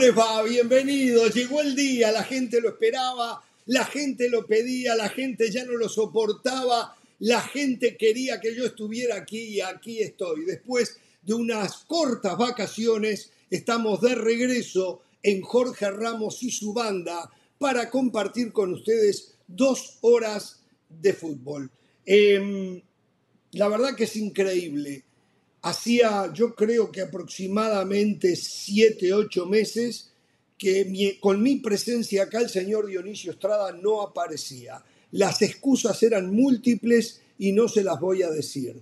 les va? Bienvenidos. Llegó el día, la gente lo esperaba, la gente lo pedía, la gente ya no lo soportaba, la gente quería que yo estuviera aquí y aquí estoy. Después de unas cortas vacaciones, estamos de regreso en Jorge Ramos y su banda para compartir con ustedes dos horas de fútbol. Em, la verdad que es increíble. Hacía, yo creo que aproximadamente siete, ocho meses que con mi presencia acá el señor Dionisio Estrada no aparecía. Las excusas eran múltiples y no se las voy a decir.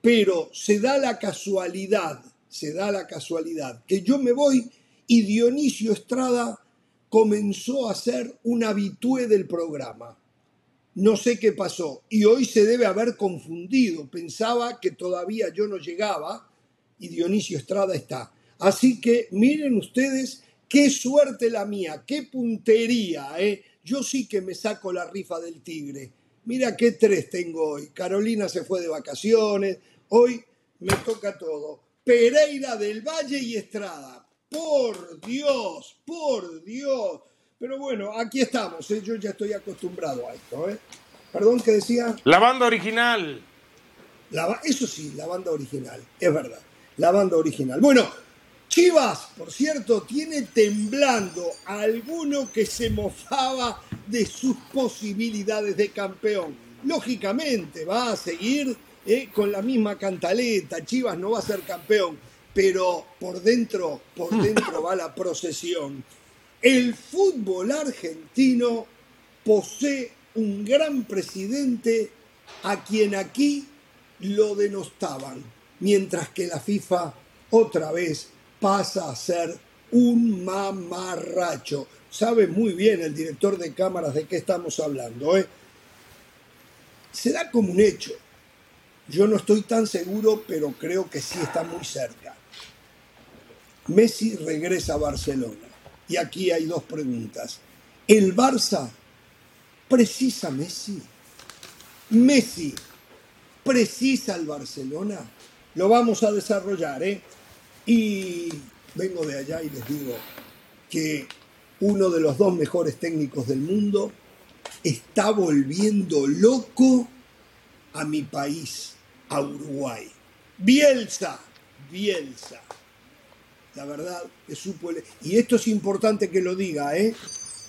Pero se da la casualidad, se da la casualidad que yo me voy y Dionisio Estrada comenzó a ser un habitué del programa. No sé qué pasó y hoy se debe haber confundido. Pensaba que todavía yo no llegaba y Dionisio Estrada está. Así que miren ustedes qué suerte la mía, qué puntería. ¿eh? Yo sí que me saco la rifa del tigre. Mira qué tres tengo hoy. Carolina se fue de vacaciones. Hoy me toca todo. Pereira del Valle y Estrada. Por Dios, por Dios. Pero bueno, aquí estamos. ¿eh? Yo ya estoy acostumbrado a esto. ¿eh? Perdón, ¿qué decía? La banda original. La, eso sí, la banda original. Es verdad. La banda original. Bueno, Chivas, por cierto, tiene temblando a alguno que se mofaba de sus posibilidades de campeón. Lógicamente va a seguir eh, con la misma cantaleta. Chivas no va a ser campeón pero por dentro, por dentro va la procesión. El fútbol argentino posee un gran presidente a quien aquí lo denostaban, mientras que la FIFA otra vez pasa a ser un mamarracho. Sabe muy bien el director de cámaras de qué estamos hablando. ¿eh? Se da como un hecho. Yo no estoy tan seguro, pero creo que sí está muy cerca. Messi regresa a Barcelona. Y aquí hay dos preguntas. ¿El Barça precisa Messi? ¿Messi precisa el Barcelona? Lo vamos a desarrollar, ¿eh? Y vengo de allá y les digo que uno de los dos mejores técnicos del mundo está volviendo loco a mi país, a Uruguay. Bielsa, Bielsa la verdad, es supo. Y esto es importante que lo diga, ¿eh?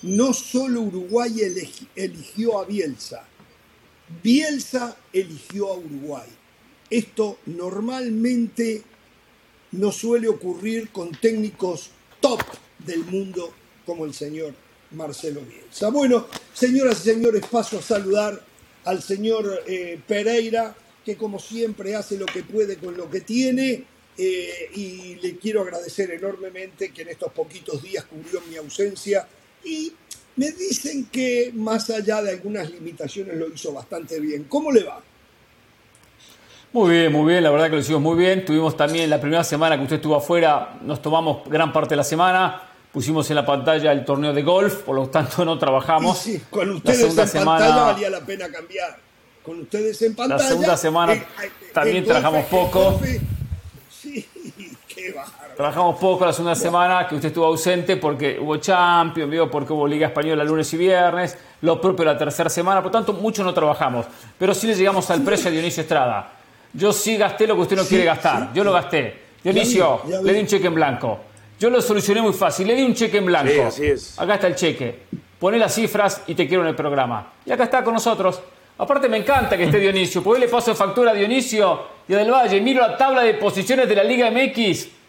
No solo Uruguay eligió a Bielsa, Bielsa eligió a Uruguay. Esto normalmente no suele ocurrir con técnicos top del mundo como el señor Marcelo Bielsa. Bueno, señoras y señores, paso a saludar al señor eh, Pereira, que como siempre hace lo que puede con lo que tiene eh, y le quiero agradecer enormemente que en estos poquitos días cubrió mi ausencia y me dicen que más allá de algunas limitaciones lo hizo bastante bien. ¿Cómo le va? Muy bien, muy bien, la verdad que lo hicimos muy bien. Tuvimos también la primera semana que usted estuvo afuera, nos tomamos gran parte de la semana, pusimos en la pantalla el torneo de golf, por lo tanto no trabajamos. Sí, con ustedes en pantalla valía la pena cambiar. Con ustedes en pantalla. La segunda semana eh, eh, también trabajamos poco. Trabajamos poco la segunda semana, que usted estuvo ausente porque hubo Champions, porque hubo Liga Española lunes y viernes, lo propio la tercera semana, por tanto, mucho no trabajamos. Pero sí le llegamos al precio a Dionisio Estrada. Yo sí gasté lo que usted no quiere gastar. Yo lo gasté. Dionisio, le di un cheque en blanco. Yo lo solucioné muy fácil. Le di un cheque en blanco. así es. Acá está el cheque. Poné las cifras y te quiero en el programa. Y acá está con nosotros. Aparte me encanta que esté Dionisio, porque le paso factura a Dionisio y a Del Valle. Miro la tabla de posiciones de la Liga MX.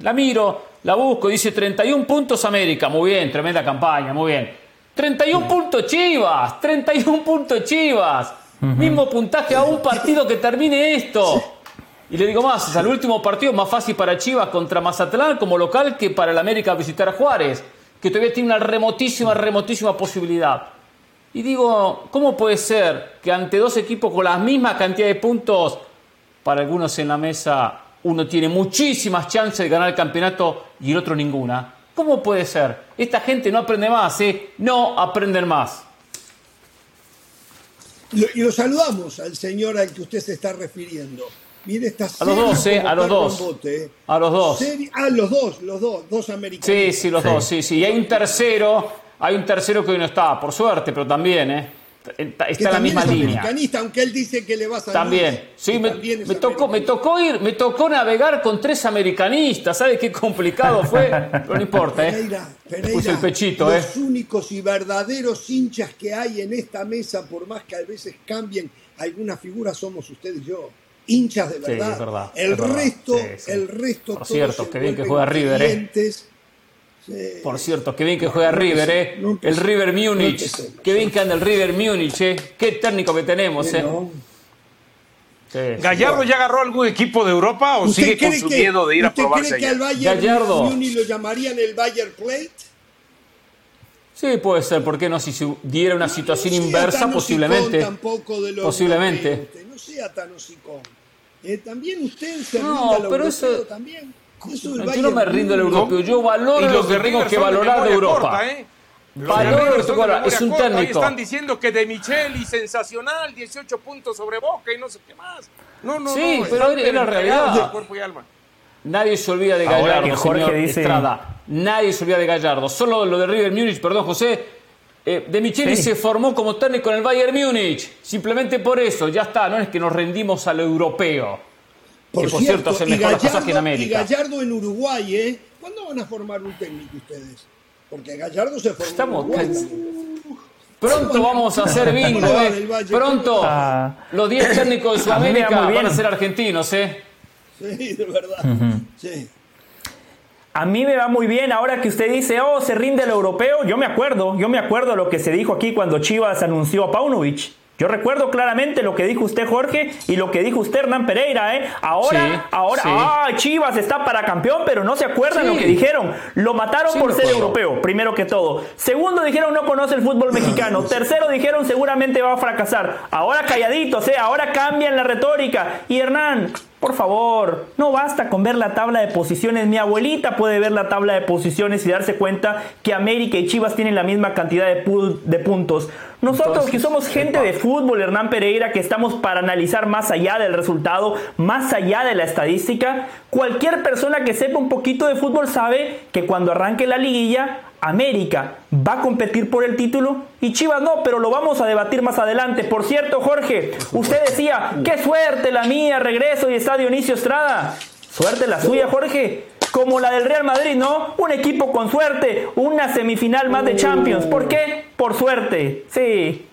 La miro, la busco, dice 31 puntos América. Muy bien, tremenda campaña, muy bien. 31 puntos Chivas, 31 puntos Chivas. Mismo puntaje a un partido que termine esto. Y le digo más, es el último partido más fácil para Chivas contra Mazatlán como local que para el América visitar a Juárez, que todavía tiene una remotísima, remotísima posibilidad. Y digo, ¿cómo puede ser que ante dos equipos con la misma cantidad de puntos, para algunos en la mesa uno tiene muchísimas chances de ganar el campeonato y el otro ninguna? ¿Cómo puede ser? Esta gente no aprende más, ¿eh? No aprenden más. Y lo saludamos al señor al que usted se está refiriendo. Mire, está A los dos, eh, como a los dos. bote, eh. A los dos. Serio- Ah, los dos, los dos, dos americanos. Sí, sí, los dos, sí, sí. Y hay un tercero, hay un tercero que hoy no está, por suerte, pero también, ¿eh? Está, que la misma es línea. aunque él dice que le va a San También. Sí, me, también me tocó, me tocó ir, me tocó navegar con tres americanistas. ¿Sabes qué complicado fue? Pero no importa, ¿eh? Pereira, Pereira, Puse el pechito, ¿eh? los únicos y verdaderos hinchas que hay en esta mesa, por más que a veces cambien algunas figuras, somos usted y yo. Hinchas de Sí, verdad. es verdad, el es verdad. Sí, Sí, sí. el resto Por cierto, qué bien que juega River, ¿eh? Por cierto, qué bien que juega River, ¿eh? no El. River Múnich. Qué bien que anda el River Múnich, ¿eh? Qué técnico que tenemos, ¿eh? Sí. ¿Gallardo ya agarró algún equipo de Europa o ¿Usted sigue con su que- miedo de ir a ¿Usted probarse cree que allá? al Bayern Gallardo. Múnich lo llamarían el Bayern Plate? Sí, puede ser, ¿por qué no? Si se diera una situación inversa, posiblemente. tampoco de lo Posiblemente. No sea tan hocicón. Eh, también usted se No, pero eso- también. Eso del Yo no me rindo al Múnich. europeo, yo valoro Y lo los que de tengo River que valorar de Europa. corta, ¿eh? Los de Valoro es un corta. Técnico. están diciendo que de Micheli sensacional, 18 puntos sobre Boca y no sé qué más. No, no, Sí, no. pero era la realidad. de cuerpo y alma. Nadie se olvida de Ahora Gallardo, que Jorge señor dice- Estrada. Nadie se olvida de Gallardo. Solo lo de River Múnich, perdón, José. Eh, de Micheli Sí. se formó como técnico en el Bayern Múnich. Simplemente por eso, ya está. No es que nos rendimos a lo europeo. Por, que por cierto, hacen y mejor las cosas Gallardo- que en América. Y Gallardo en Uruguay, ¿eh? ¿Cuándo van a formar un técnico ustedes? Porque Gallardo se formó Estamos en Uruguay. Pronto vamos a hacer bingo, ¿Cómo va ¿eh? Pronto. Ah. Los 10 técnicos de A mí me va Sudamérica muy bien. van a ser argentinos, ¿eh? Sí, de verdad. Sí. A mí me va muy bien ahora que usted dice, oh, se rinde el europeo. Yo me acuerdo, yo me acuerdo lo que se dijo aquí cuando Chivas anunció a Paunovic. Yo recuerdo claramente lo que dijo usted, Jorge, y lo que dijo usted, Hernán Pereira, ¿eh? Ahora, Sí, ahora, sí. ah, Chivas está para campeón, pero no se acuerdan Sí. lo que dijeron. Lo mataron por ser acuerdo. europeo, primero que todo. Segundo, dijeron no conoce el fútbol mexicano. Tercero, dijeron seguramente va a fracasar. Ahora calladitos, ¿eh? Ahora cambian la retórica. Y Hernán, por favor, no basta con ver la tabla de posiciones. Mi abuelita puede ver la tabla de posiciones y darse cuenta que América y Chivas tienen la misma cantidad de, pu- de puntos. Nosotros Entonces, que somos gente de fútbol, Hernán Pereira, que estamos para analizar más allá del resultado, más allá de la estadística, cualquier persona que sepa un poquito de fútbol sabe que cuando arranque la liguilla, América va a competir por el título y Chivas no, pero lo vamos a debatir más adelante. Por cierto, Jorge, usted decía, qué suerte la mía, regreso y está Dionisio Estrada. Suerte la suya, Jorge. Como la del Real Madrid, ¿no? Un equipo con suerte, una semifinal más de Champions. ¿Por qué? Por suerte. Sí.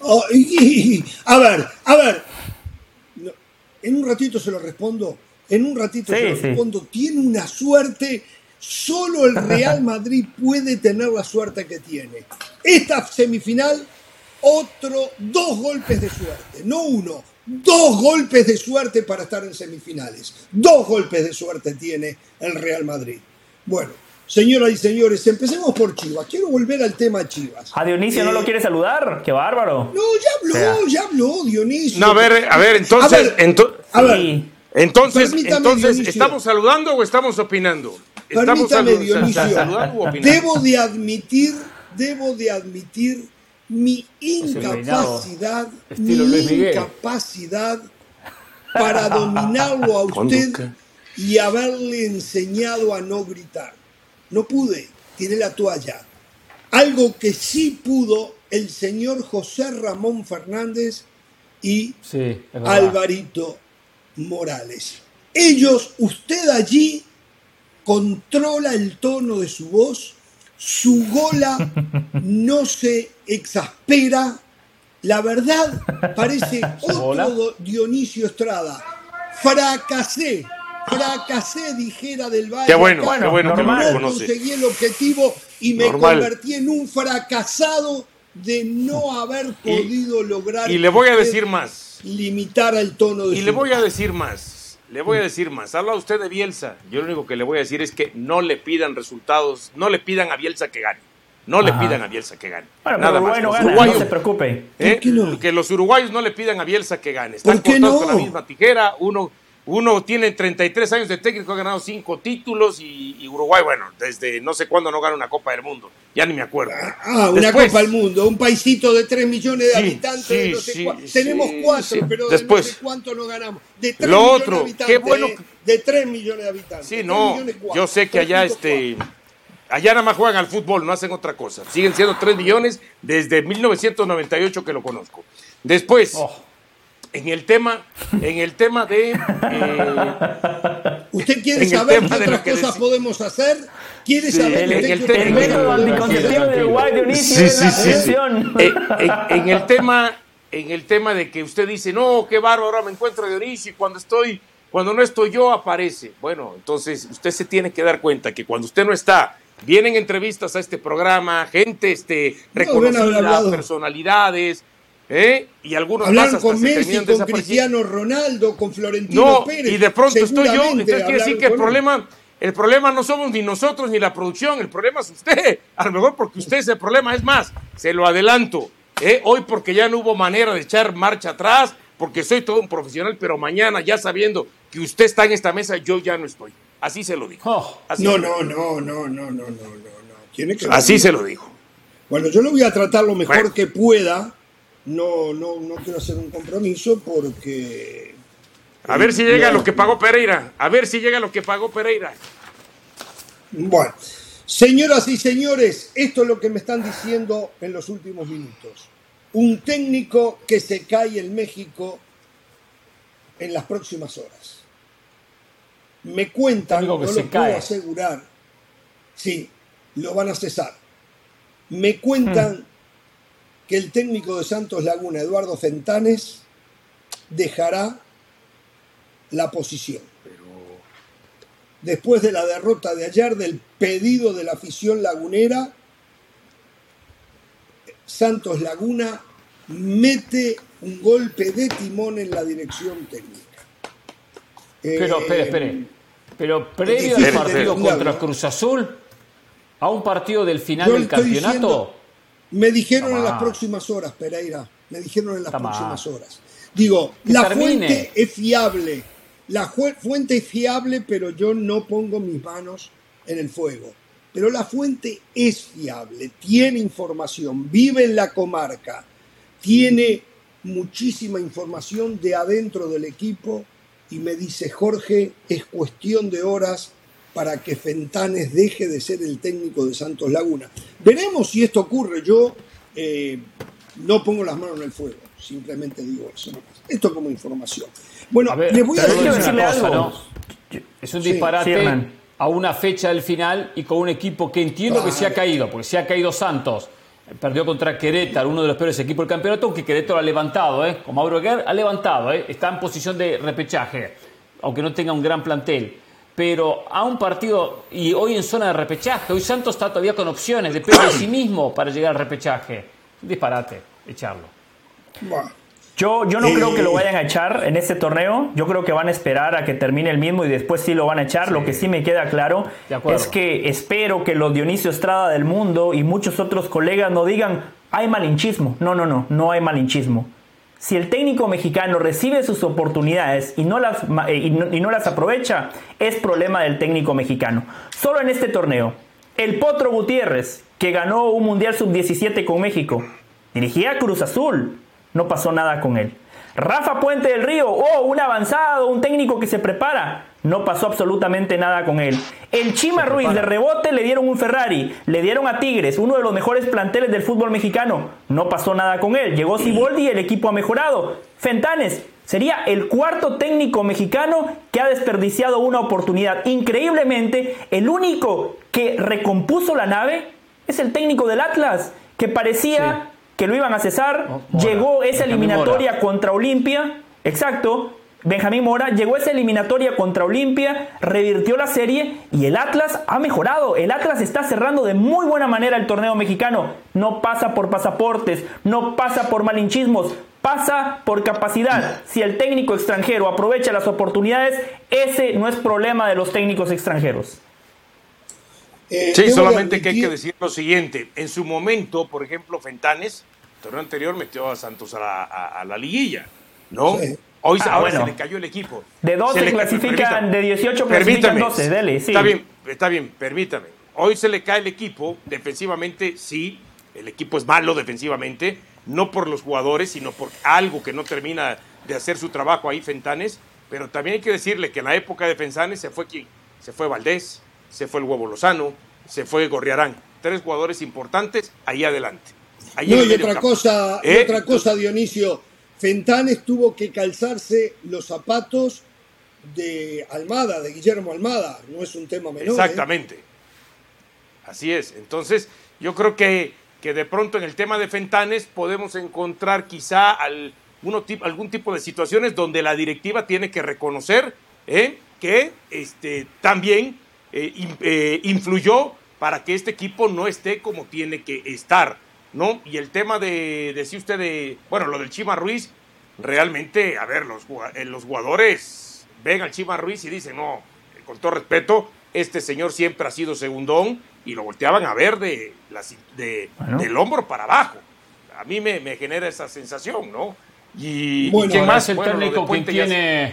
Oh, y- y- a ver, a ver. En un ratito se lo respondo. En un ratito Sí, se lo sí. respondo. Tiene una suerte. Solo el Real Madrid puede tener la suerte que tiene. Esta semifinal, otro, dos golpes de suerte. No uno, dos golpes de suerte para estar en semifinales. Dos golpes de suerte tiene el Real Madrid. Bueno, señoras y señores, empecemos por Chivas. Quiero volver al tema Chivas. A Dionisio no Eh, lo quiere saludar. Qué bárbaro. no, ya habló, ya habló Dionisio. No, a ver, a ver, entonces, A ver, ento- a ver, Sí. entonces, Permítame, entonces, Dionisio. ¿estamos saludando o estamos opinando? ¿Estamos permítame, Dionisio. sa- saludando o opinando? Debo de admitir, debo de admitir mi incapacidad, mi incapacidad para dominarlo a usted y haberle enseñado a no gritar. No pude, tiré la toalla. Algo que sí pudo el señor José Ramón Fernández y Sí. Alvarito Morales. Ellos, usted allí controla el tono de su voz, su gola no se exaspera. La verdad, parece otro Dionisio Estrada. Fracasé, fracasé, dijera del Valle. Qué bueno, qué bueno que. No conseguí el objetivo y me Normal. convertí en un fracasado de no haber podido lograr. Y le voy a decir más. limitar el tono de Y su le voy a decir más. Le voy a decir más. Habla usted de Bielsa. Yo lo único que le voy a decir es que no le pidan resultados, no le pidan a Bielsa que gane. No le pidan a Bielsa que gane. Bueno, Nada pero más. bueno, Los gana, uruguayos- no se preocupe. ¿eh? Los uruguayos no le pidan a Bielsa que gane. Están ¿Por qué cortados no? con la misma tijera. Uno, uno tiene 33 años de técnico, ha ganado cinco títulos y, Uruguay, bueno, desde no sé cuándo no gana una Copa del Mundo, ya ni me acuerdo. Ah, una Copa del Mundo, un paisito de 3 millones de habitantes, tenemos cuatro, pero Después, no sé cuánto no ganamos. De 3 lo otro, qué bueno. Eh, de 3 millones de habitantes. Sí, no, yo sé que allá este... Allá nada más juegan al fútbol, no hacen otra cosa. Siguen siendo 3 millones desde 1998 que lo conozco. Después, oh en el tema, en el tema de. Eh, ¿Usted quiere saber qué otras cosas podemos hacer? ¿Quiere saber el, el, el método anticonceptivo de Uruguay de Unicio sí, sí, en, en, el tema, en el tema de que usted dice, no, qué bárbaro, ahora me encuentro de Dionisio y cuando estoy, cuando no estoy yo aparece. Bueno, entonces usted se tiene que dar cuenta que cuando usted no está, vienen entrevistas a este programa, gente este, reconocida, personalidades ¿Eh? Y algunos Hablaron con Messi, con Cristiano Ronaldo, con Florentino no, Pérez. Y de pronto estoy yo, entonces quiere decir que el problema, el problema no somos ni nosotros ni la producción, el problema es usted. A lo mejor porque usted es el problema, es más, se lo adelanto. ¿eh? Hoy porque ya no hubo manera de echar marcha atrás, porque soy todo un profesional, pero mañana ya sabiendo que usted está en esta mesa, yo ya no estoy. Así se lo dijo. Oh. no, no, no, no, no, no, no, no, Así se lo dijo. Bueno, yo lo voy a tratar lo mejor que pueda no, no, no quiero hacer un compromiso porque... A ver si llega lo que pagó Pereira. A ver si llega lo que pagó Pereira. Bueno, señoras y señores, esto es lo que me están diciendo en los últimos minutos. Un técnico que se cae en México en las próximas horas. Me cuentan, no lo puedo asegurar. Sí, lo van a cesar. Me cuentan hmm que el técnico de Santos Laguna, Eduardo Fentanes, dejará la posición. Después de la derrota de ayer, del pedido de la afición lagunera, Santos Laguna mete un golpe de timón en la dirección técnica. Pero, espere, eh, espere. Pero previo al partido contra Cruz Azul, a un partido del final del campeonato. Me dijeron en las próximas horas, Pereira. Me dijeron en las próximas horas. Digo, la fuente es fiable. La fuente es fiable, pero yo no pongo mis manos en el fuego. Pero la fuente es fiable, tiene información, vive en la comarca, tiene muchísima información de adentro del equipo y me dice, Jorge, es cuestión de horas para que Fentanes deje de ser el técnico de Santos Laguna. Veremos si esto ocurre. Yo eh, no pongo las manos en el fuego, simplemente digo eso. Esto como información. Bueno, le voy a decir algo. Es un disparate a una fecha del final y con un equipo que entiendo que se ha caído, porque se ha caído Santos. Perdió contra Querétaro, uno de los peores equipos del campeonato, que Querétaro ha levantado, ¿eh? Como Mauro Guerra ha levantado, ¿eh? Está en posición de repechaje, aunque no tenga un gran plantel pero a un partido y hoy en zona de repechaje, hoy Santos está todavía con opciones, depende de sí mismo para llegar al repechaje. Disparate, echarlo. Yo, yo no creo que lo vayan a echar en este torneo. Yo creo que van a esperar a que termine el mismo y después sí lo van a echar. Lo que sí me queda claro es que espero que los Dionisio Estrada del mundo y muchos otros colegas no digan hay malinchismo. No, no, no, no hay malinchismo. Si el técnico mexicano recibe sus oportunidades y no, las, eh, y no, las aprovecha, es problema del técnico mexicano. Solo en este torneo, el Potro Gutiérrez, que ganó un Mundial Sub-17 con México, dirigía Cruz Azul, no pasó nada con él. Rafa Puente del Río, oh, un avanzado, un técnico que se prepara. No pasó absolutamente nada con él. El Chima Ruiz de rebote le dieron un Ferrari, le dieron a Tigres, uno de los mejores planteles del fútbol mexicano. No pasó nada con él. Llegó Siboldi y el equipo ha mejorado. Fentanes sería el cuarto técnico mexicano que ha desperdiciado una oportunidad. Increíblemente, el único que recompuso la nave es el técnico del Atlas, que parecía que lo iban a cesar. llegó esa eliminatoria contra Olimpia, exacto. Benjamín Mora llegó esa eliminatoria contra Olimpia, revirtió la serie y el Atlas ha mejorado. El Atlas está cerrando de muy buena manera el torneo mexicano. No pasa por pasaportes, no pasa por malinchismos, pasa por capacidad. Si el técnico extranjero aprovecha las oportunidades, ese no es problema de los técnicos extranjeros. Eh, sí, solamente que hay que decir lo siguiente. En su momento, por ejemplo, Fentanes, el torneo anterior metió a Santos a la, liguilla, ¿no? Hoy ah, ahora se le cayó el equipo. De 12 clasifican, de 18 clasifican 12, dele, sí. Está bien, está bien, permítame. Hoy se le cae el equipo, defensivamente sí, el equipo es malo defensivamente, no por los jugadores, sino por algo que no termina de hacer su trabajo ahí Fentanes, pero también hay que decirle que en la época de Fentanes se fue quién, se fue Valdés, se fue el Huevo Lozano, se fue Gorriarán, tres jugadores importantes ahí adelante. no, y otra cosa, ¿Eh? otra cosa, Dionisio, Fentanes tuvo que calzarse los zapatos de Almada, de Guillermo Almada, no es un tema menor. ¿eh? Exactamente. Así es. Entonces, yo creo que, que de pronto en el tema de Fentanes podemos encontrar quizá algún tipo de situaciones donde la directiva tiene que reconocer ¿eh? que este, también influyó para que este equipo no esté como tiene que estar. ¿No? Y el tema de, decía usted, de, bueno, lo del Chima Ruiz, realmente, a ver, los, eh, los jugadores ven al Chima Ruiz y dicen, no, con todo respeto, este señor siempre ha sido segundón y lo volteaban a ver de, de del hombro para abajo. A mí me, genera esa sensación, ¿no? Y, bueno, más el técnico que tiene,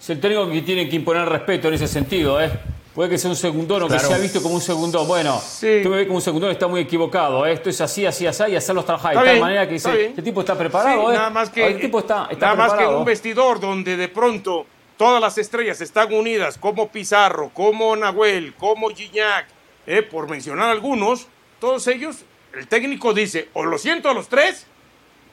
es el técnico que tiene que imponer respeto en ese sentido, ¿eh? Puede que sea un segundón o que sea visto como un segundón. Bueno, sí. tú me ves como un segundón está muy equivocado. ¿eh? Esto es así, así, así, y hacerlos trabajar. de tal manera que dice, este tipo está preparado. ¿eh? Nada más que, este tipo está, nada más que un vestidor donde de pronto todas las estrellas están unidas, como Pizarro, como Nahuel, como Gignac, ¿eh? por mencionar algunos, todos ellos, el técnico dice, o lo siento a los tres,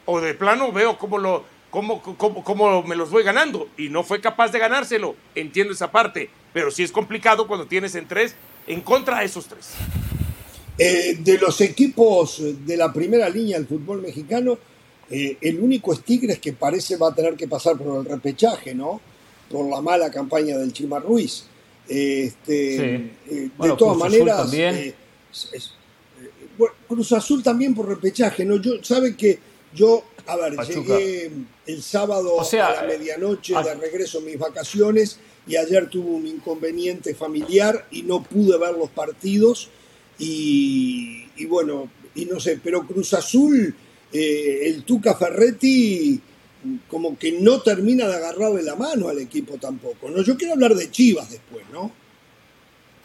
o de plano veo cómo lo, cómo, cómo, cómo me los voy ganando. Y no fue capaz de ganárselo. Entiendo esa parte pero sí es complicado cuando tienes en tres en contra de esos tres. Eh, de los equipos de la primera línea del fútbol mexicano, eh, el único es Tigres que parece va a tener que pasar por el repechaje, ¿no? Por la mala campaña del Chima Ruiz. este, eh, de todas maneras, también. Cruz Azul también por repechaje, ¿no? Yo, sabe que yo, a ver, llegué el sábado a la medianoche de regreso a mis vacaciones y ayer tuvo un inconveniente familiar y no pude ver los partidos y, bueno, y no sé, pero Cruz Azul, eh, el Tuca Ferretti como que no termina de agarrarle la mano al equipo tampoco, ¿no? Yo quiero hablar de Chivas después, ¿no?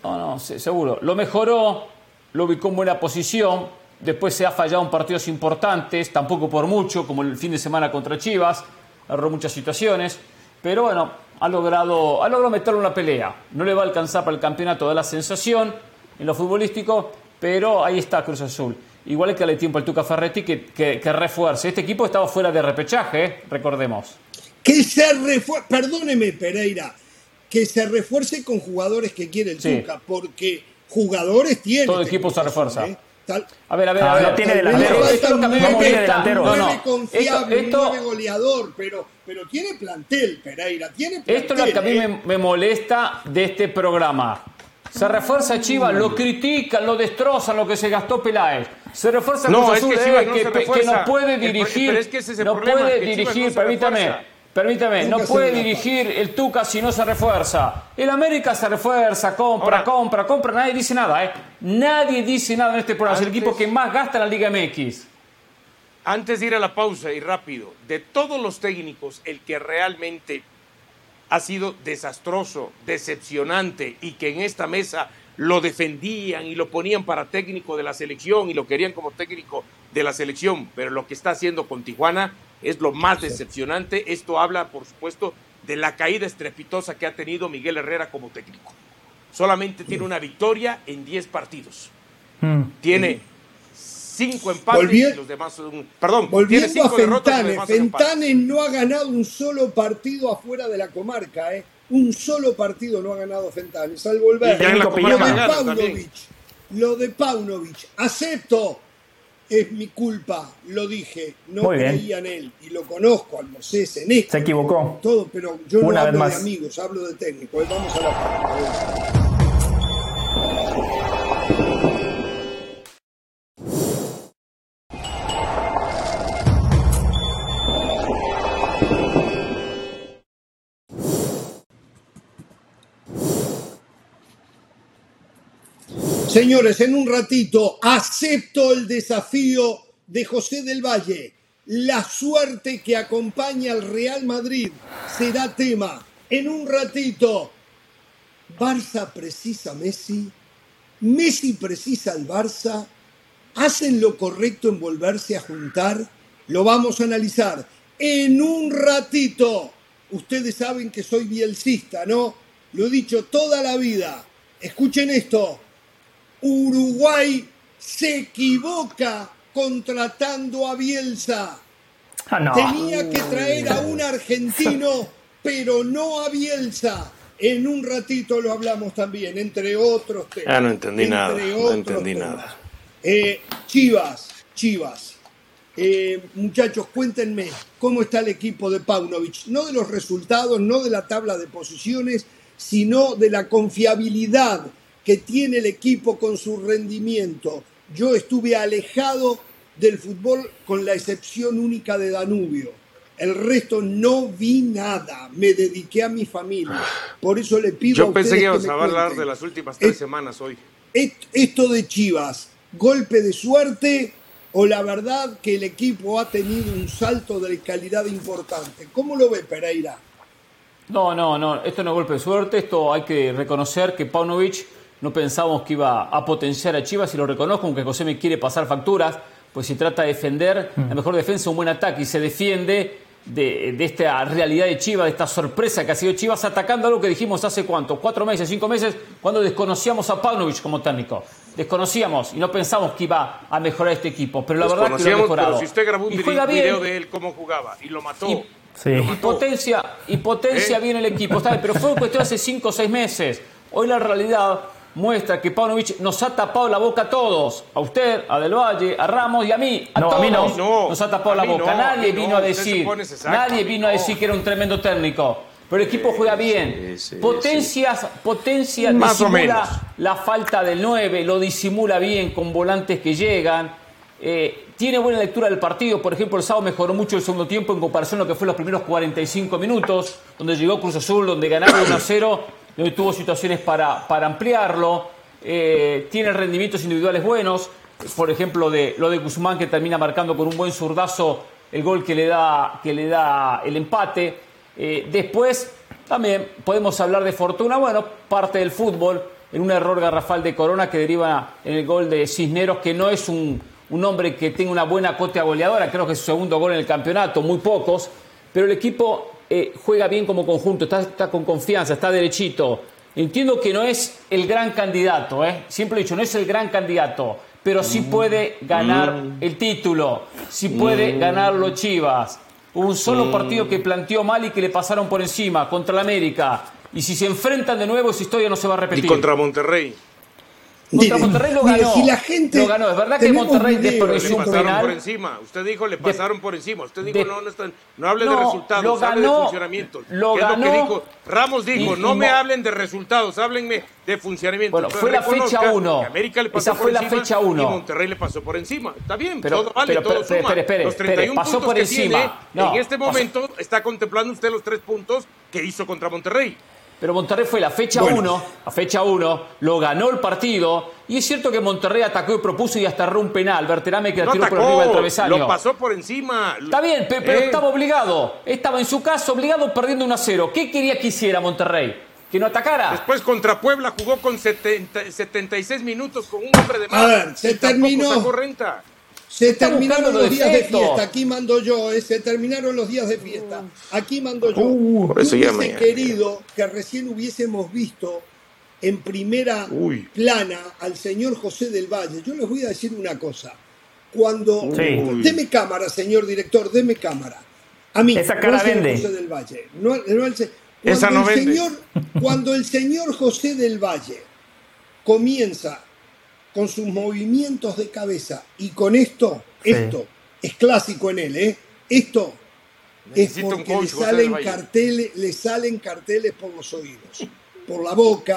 No, no, seguro. Lo mejoró, lo ubicó en buena posición, después se ha fallado en partidos importantes, tampoco por mucho, como el fin de semana contra Chivas, agarró muchas situaciones, pero bueno, ha logrado, ha logrado meterlo en la pelea. No le va a alcanzar para el campeonato, da la sensación en lo futbolístico, pero ahí está Cruz Azul. Igual que le tiempo al Tuca Ferretti que, que, refuerce. Este equipo estaba fuera de repechaje, ¿eh? recordemos. Que se refuerce, perdóneme Pereira, que se refuerce con jugadores que quiere el Tuca, porque jugadores tiene. Todo el equipo se refuerza. ¿eh? A ver, a ver, a ver. No tiene delantero. Esto, no tiene delantero. No, no. confiable, esto, no goleador, pero, pero tiene plantel, Pereira, tiene plantel. Esto es lo que a mí me, me molesta de este programa. Se refuerza Chivas, lo critican, lo destrozan, lo que se gastó Peláez. Se refuerza no, Cruz Azul, es que, no que, que, no puede dirigir, pero es que ese es el no problema, puede dirigir, permítame. Permítame, no puede dirigir el Tuca si no se refuerza. El América se refuerza, compra, compra, compra. Nadie dice nada, ¿eh? Nadie dice nada en este programa. es el equipo que más gasta en la Liga MX. Antes de ir a la pausa y rápido, de todos los técnicos, el que realmente ha sido desastroso, decepcionante y que en esta mesa lo defendían y lo ponían para técnico de la selección y lo querían como técnico de la selección, pero lo que está haciendo con Tijuana es lo más decepcionante. Esto habla, por supuesto, de la caída estrepitosa que ha tenido Miguel Herrera como técnico. Solamente tiene una victoria en 10 partidos. Mm. Tiene cinco empates y los demás son, perdón, volviendo tiene cinco a Fentane, Fentane no ha ganado un solo partido afuera de la comarca, ¿eh? Un solo partido no ha ganado Fentane, salvo el verde. Lo de Paunovic, lo de Paunovic, acepto, es mi culpa, lo dije, no creía en él y lo conozco al Moisés en esto. Se equivocó. Todo, pero yo no hablo de amigos, hablo de técnicos. Vamos a la Señores, en un ratito acepto el desafío de José del Valle. la suerte que acompaña al Real Madrid será tema. En un ratito, Barça precisa Messi, Messi precisa al Barça, hacen lo correcto en volverse a juntar, lo vamos a analizar en un ratito. Ustedes saben que soy bielcista, ¿no? Lo he dicho toda la vida. Escuchen esto. Uruguay se equivoca contratando a Bielsa. Ah, Tenía que traer a un argentino, pero no a Bielsa. En un ratito lo hablamos también, entre otros temas. Ah, no entendí nada. No entendí nada. Eh, Chivas, Chivas. Eh, muchachos, cuéntenme cómo está el equipo de Paunovic. No de los resultados, no de la tabla de posiciones, sino de la confiabilidad que tiene el equipo con su rendimiento. Yo estuve alejado del fútbol con la excepción única de Danubio. El resto no vi nada. Me dediqué a mi familia. Por eso le pido Yo pensé que ibas a hablar de las últimas tres semanas hoy. Esto de Chivas, golpe de suerte o la verdad que el equipo ha tenido un salto de calidad importante. ¿Cómo lo ve Pereira? No, no, no. Esto no es golpe de suerte. Esto hay que reconocer que Paunovic no pensábamos que iba a potenciar a Chivas y lo reconozco, aunque José me quiere pasar facturas, pues si trata de defender, la mm. mejor defensa es un buen ataque y se defiende de, esta realidad de Chivas, de esta sorpresa que ha sido Chivas, atacando algo que dijimos hace cuánto, cuatro meses, cinco meses, cuando desconocíamos a Paunovic como técnico. Desconocíamos y no pensamos que iba a mejorar este equipo, pero la verdad que lo ha mejorado. Pero si usted grabó un video de él cómo jugaba y lo mató. Y, potencia, y potencia ¿Eh? bien el equipo, pero fue cuestión hace cinco o seis meses. Hoy la realidad muestra que Paunovic nos ha tapado la boca a todos. A usted, a Del Valle, a Ramos y a mí. A todos. no. Nos ha tapado la boca. nadie vino a decir. Nadie vino a decir que era un tremendo técnico. Pero el equipo juega bien. Potencias, potencia disimula la falta del 9, lo disimula bien con volantes que llegan. Eh, tiene buena lectura del partido. Por ejemplo, el sábado mejoró mucho el segundo tiempo en comparación a lo que fue los primeros 45 minutos, donde llegó Cruz Azul, donde ganaron 1 a 0 donde tuvo situaciones para, para ampliarlo, eh, tiene rendimientos individuales buenos, por ejemplo, de, lo de Guzmán que termina marcando con un buen zurdazo el gol que le da, que le da el empate. Eh, después también podemos hablar de fortuna, bueno, parte del fútbol, en un error garrafal de Corona que deriva en el gol de Cisneros, que no es un, un hombre que tenga una buena cote goleadora, creo que es su segundo gol en el campeonato, muy pocos, pero el equipo eh, juega bien como conjunto, está, con confianza, está derechito. Entiendo que no es el gran candidato, ¿eh? siempre he dicho, no es el gran candidato, pero sí mm. puede ganar mm. el título, sí puede mm. ganar los Chivas. Hubo un solo partido que planteó mal y que le pasaron por encima contra la América. Y si se enfrentan de nuevo, esa historia no se va a repetir. Y contra Monterrey. Contra Monterrey lo ganó. la gente lo ganó. Es verdad que Monterrey desperdició un penal. por encima. Usted dijo, le pasaron por encima. Usted dijo, no, no, están, no hable de resultados, hable de funcionamiento. Lo ganó, es lo que dijo? Ramos dijo, no me hablen de resultados, háblenme de funcionamiento. Bueno, fue la fecha 1. Esa fue la fecha 1. Y Monterrey le pasó por encima. Está bien, todo vale, todo suma. Espere, espere, los 31 pasó por encima. en este momento está contemplando usted los tres puntos que hizo contra Monterrey. Pero Monterrey fue la fecha 1, la fecha 1, lo ganó el partido. Y es cierto que Monterrey atacó y propuso y hasta erró un penal. Berterame que no tiró por arriba del travesaño. Lo pasó por encima. Está bien, pero, eh. estaba obligado. Estaba en su caso obligado perdiendo 1 a 0. ¿Qué quería que hiciera Monterrey? que no atacara. Después contra Puebla jugó con 76 minutos con un hombre de más. A ver, se terminó. Se terminaron los días de fiesta, aquí mando yo, eh, se terminaron los días de fiesta, aquí mando yo. Uh, hubiese querido que recién hubiésemos visto en primera plana al señor José del Valle. Yo les voy a decir una cosa. Cuando. Deme cámara, señor director, deme cámara. A mí, Esa cara vende. José del Valle. No, Esa no el Señor, cuando el señor José del Valle comienza con sus movimientos de cabeza. Y con esto, esto es clásico en él, ¿eh? Esto es porque le salen, carteles, le salen carteles por los oídos, por la boca,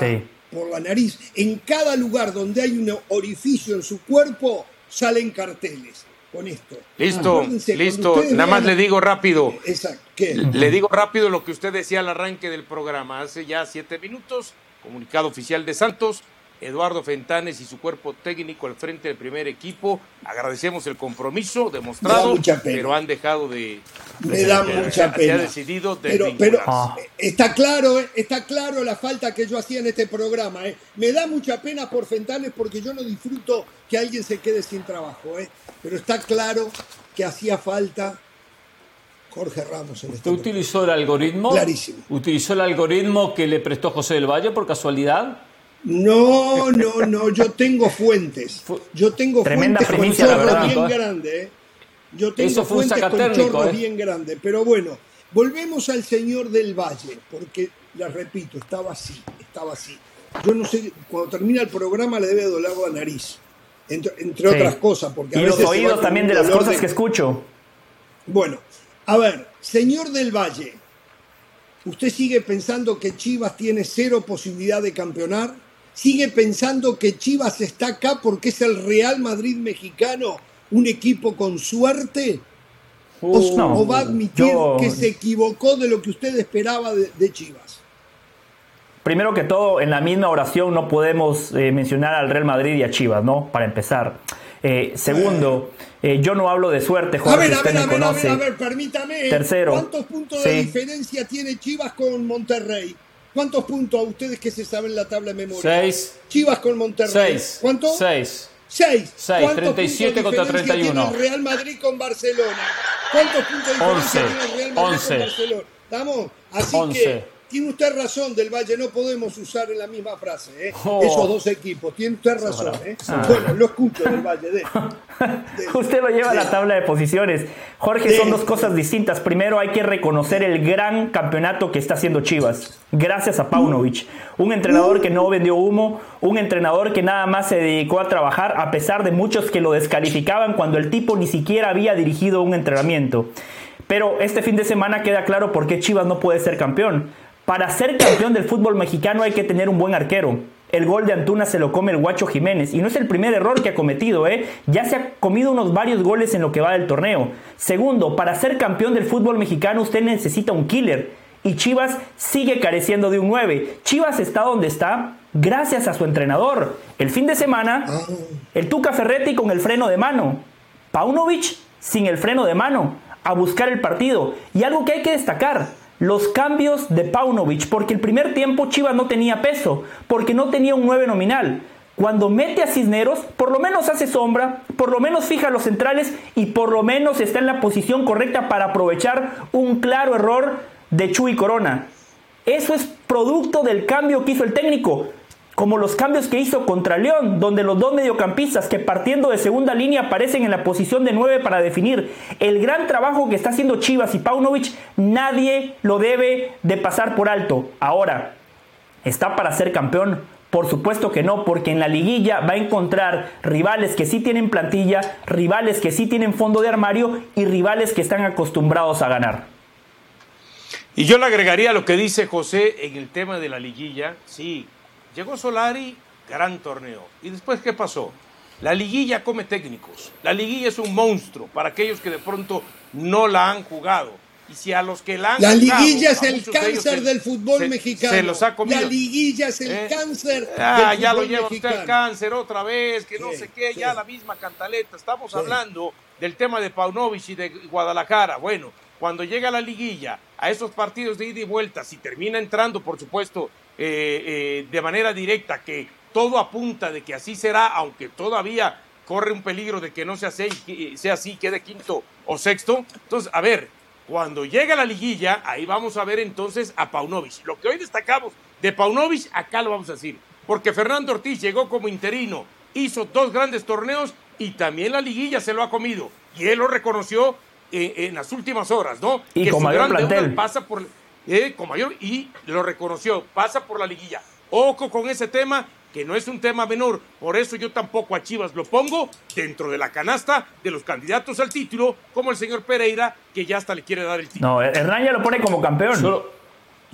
por la nariz. En cada lugar donde hay un orificio en su cuerpo, salen carteles. Con esto. Listo, listo. Nada más le digo rápido. Exacto. Le digo rápido lo que usted decía al arranque del programa. Hace ya siete minutos, comunicado oficial de Santos Eduardo Fentanes y su cuerpo técnico al frente del primer equipo. Agradecemos el compromiso demostrado, pero han dejado de. Me da mucha pena. Se ha decidido de pero, pero está claro, eh, está claro la falta que yo hacía en este programa. Eh. Me da mucha pena por Fentanes porque yo no disfruto que alguien se quede sin trabajo. Eh. Pero está claro que hacía falta Jorge Ramos en este ¿Usted utilizó el algoritmo? Clarísimo. ¿Utilizó el algoritmo que le prestó José del Valle por casualidad? No, no, no, yo tengo fuentes. Yo tengo Tremenda fuentes con chorros bien ¿eh? grandes. Yo tengo fuentes con chorros ¿eh? bien grandes. Pero bueno, volvemos al señor del Valle, porque, la repito, estaba así, estaba así. Yo no sé, cuando termina el programa le debe doler la nariz, entre, otras cosas. Porque y los oídos también de las cosas que escucho. Bueno, a ver, señor del Valle, ¿usted sigue pensando que Chivas tiene cero posibilidad de campeonar? ¿Sigue pensando que Chivas está acá porque es el Real Madrid mexicano, un equipo con suerte? ¿O, va a admitir que se equivocó de lo que usted esperaba de, Chivas? Primero que todo, en la misma oración no podemos eh, mencionar al Real Madrid y a Chivas, ¿no? Para empezar. Eh, segundo, eh, yo no hablo de suerte, Jorge, a ver, a ver, me conoce. A ver, a ver, permítame. Tercero. ¿Cuántos puntos de diferencia tiene Chivas con Monterrey? ¿Cuántos puntos a ustedes que se saben la tabla de memoria? Seis. Chivas con Monterrey. Seis. ¿Cuántos? Seis. Seis. Seis. 37 contra 31. Tiene Real Madrid con Barcelona. ¿Cuántos puntos de diferencia tiene el Real Madrid con Barcelona? ¿Estamos? Así que tiene usted razón, del Valle, no podemos usar en la misma frase ¿eh? Oh. esos dos equipos. Tiene usted razón. ¿eh? Ah. Bueno, lo escucho del Valle. De, usted lo lleva a la tabla de posiciones. Jorge, son dos cosas distintas. Primero, hay que reconocer el gran campeonato que está haciendo Chivas, gracias a Paunovic. Un entrenador que no vendió humo, un entrenador que nada más se dedicó a trabajar, a pesar de muchos que lo descalificaban cuando el tipo ni siquiera había dirigido un entrenamiento. Pero este fin de semana queda claro por qué Chivas no puede ser campeón para ser campeón del fútbol mexicano hay que tener un buen arquero. El gol de Antuna se lo come el Guacho Jiménez y no es el primer error que ha cometido, ¿eh? Ya se ha comido unos varios goles en lo que va del torneo. Segundo, para ser campeón del fútbol mexicano usted necesita un killer y Chivas sigue careciendo de un 9. Chivas está donde está gracias a su entrenador. El fin de semana, el Tuca Ferretti con el freno de mano. Paunovic sin el freno de mano, a buscar el partido. Y algo que hay que destacar, los cambios de Paunovic, porque el primer tiempo Chivas no tenía peso, porque no tenía un 9 nominal. Cuando mete a Cisneros, por lo menos hace sombra, por lo menos fija los centrales y por lo menos está en la posición correcta para aprovechar un claro error de Chuy Corona. Eso es producto del cambio que hizo el técnico como los cambios que hizo contra León, donde los dos mediocampistas que partiendo de segunda línea aparecen en la posición de 9 para definir el gran trabajo que está haciendo Chivas y Paunovic, nadie lo debe de pasar por alto. Ahora, ¿está para ser campeón? Por supuesto que no, porque en la liguilla va a encontrar rivales que sí tienen plantilla, rivales que sí tienen fondo de armario y rivales que están acostumbrados a ganar. Y yo le agregaría lo que dice José en el tema de la liguilla, sí, Llegó Solari, gran torneo. ¿Y después qué pasó? La liguilla come técnicos. La liguilla es un monstruo para aquellos que de pronto no la han jugado. Y si a los que la han La liguilla es el cáncer del fútbol mexicano. Se los ha comido. La liguilla es el ¿Eh? cáncer ah, ya lo lleva usted el cáncer otra vez, que no sé qué, ya la misma cantaleta. Estamos hablando del tema de Paunovic y de Guadalajara. Bueno, cuando llega la liguilla, a esos partidos de ida y vuelta, si termina entrando, por supuesto, eh, eh, de manera directa, que todo apunta de que así será, aunque todavía corre un peligro de que no sea así, sea así quede quinto o sexto. Entonces, a ver, cuando llega la liguilla, ahí vamos a ver entonces a Paunovic. Lo que hoy destacamos de Paunovic, acá lo vamos a decir, porque Fernando Ortiz llegó como interino, hizo dos grandes torneos y también la liguilla se lo ha comido. Y él lo reconoció eh, en, las últimas horas, ¿no? Y que con mayor plantel. pasa por eh, con mayor y lo reconoció, pasa por la liguilla. Ojo con ese tema, que no es un tema menor, por eso yo tampoco a Chivas lo pongo dentro de la canasta de los candidatos al título, como el señor Pereira, que ya hasta le quiere dar el título. No, Hernán ya lo pone como campeón.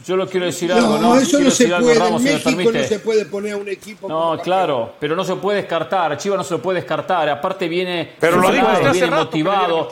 Yo, lo quiero decir algo, ¿no? eso no se puede. en México no se puede poner a un equipo. No, claro, pero no se puede descartar. Chivas no se lo puede descartar. Aparte viene, pero lo digo viene motivado,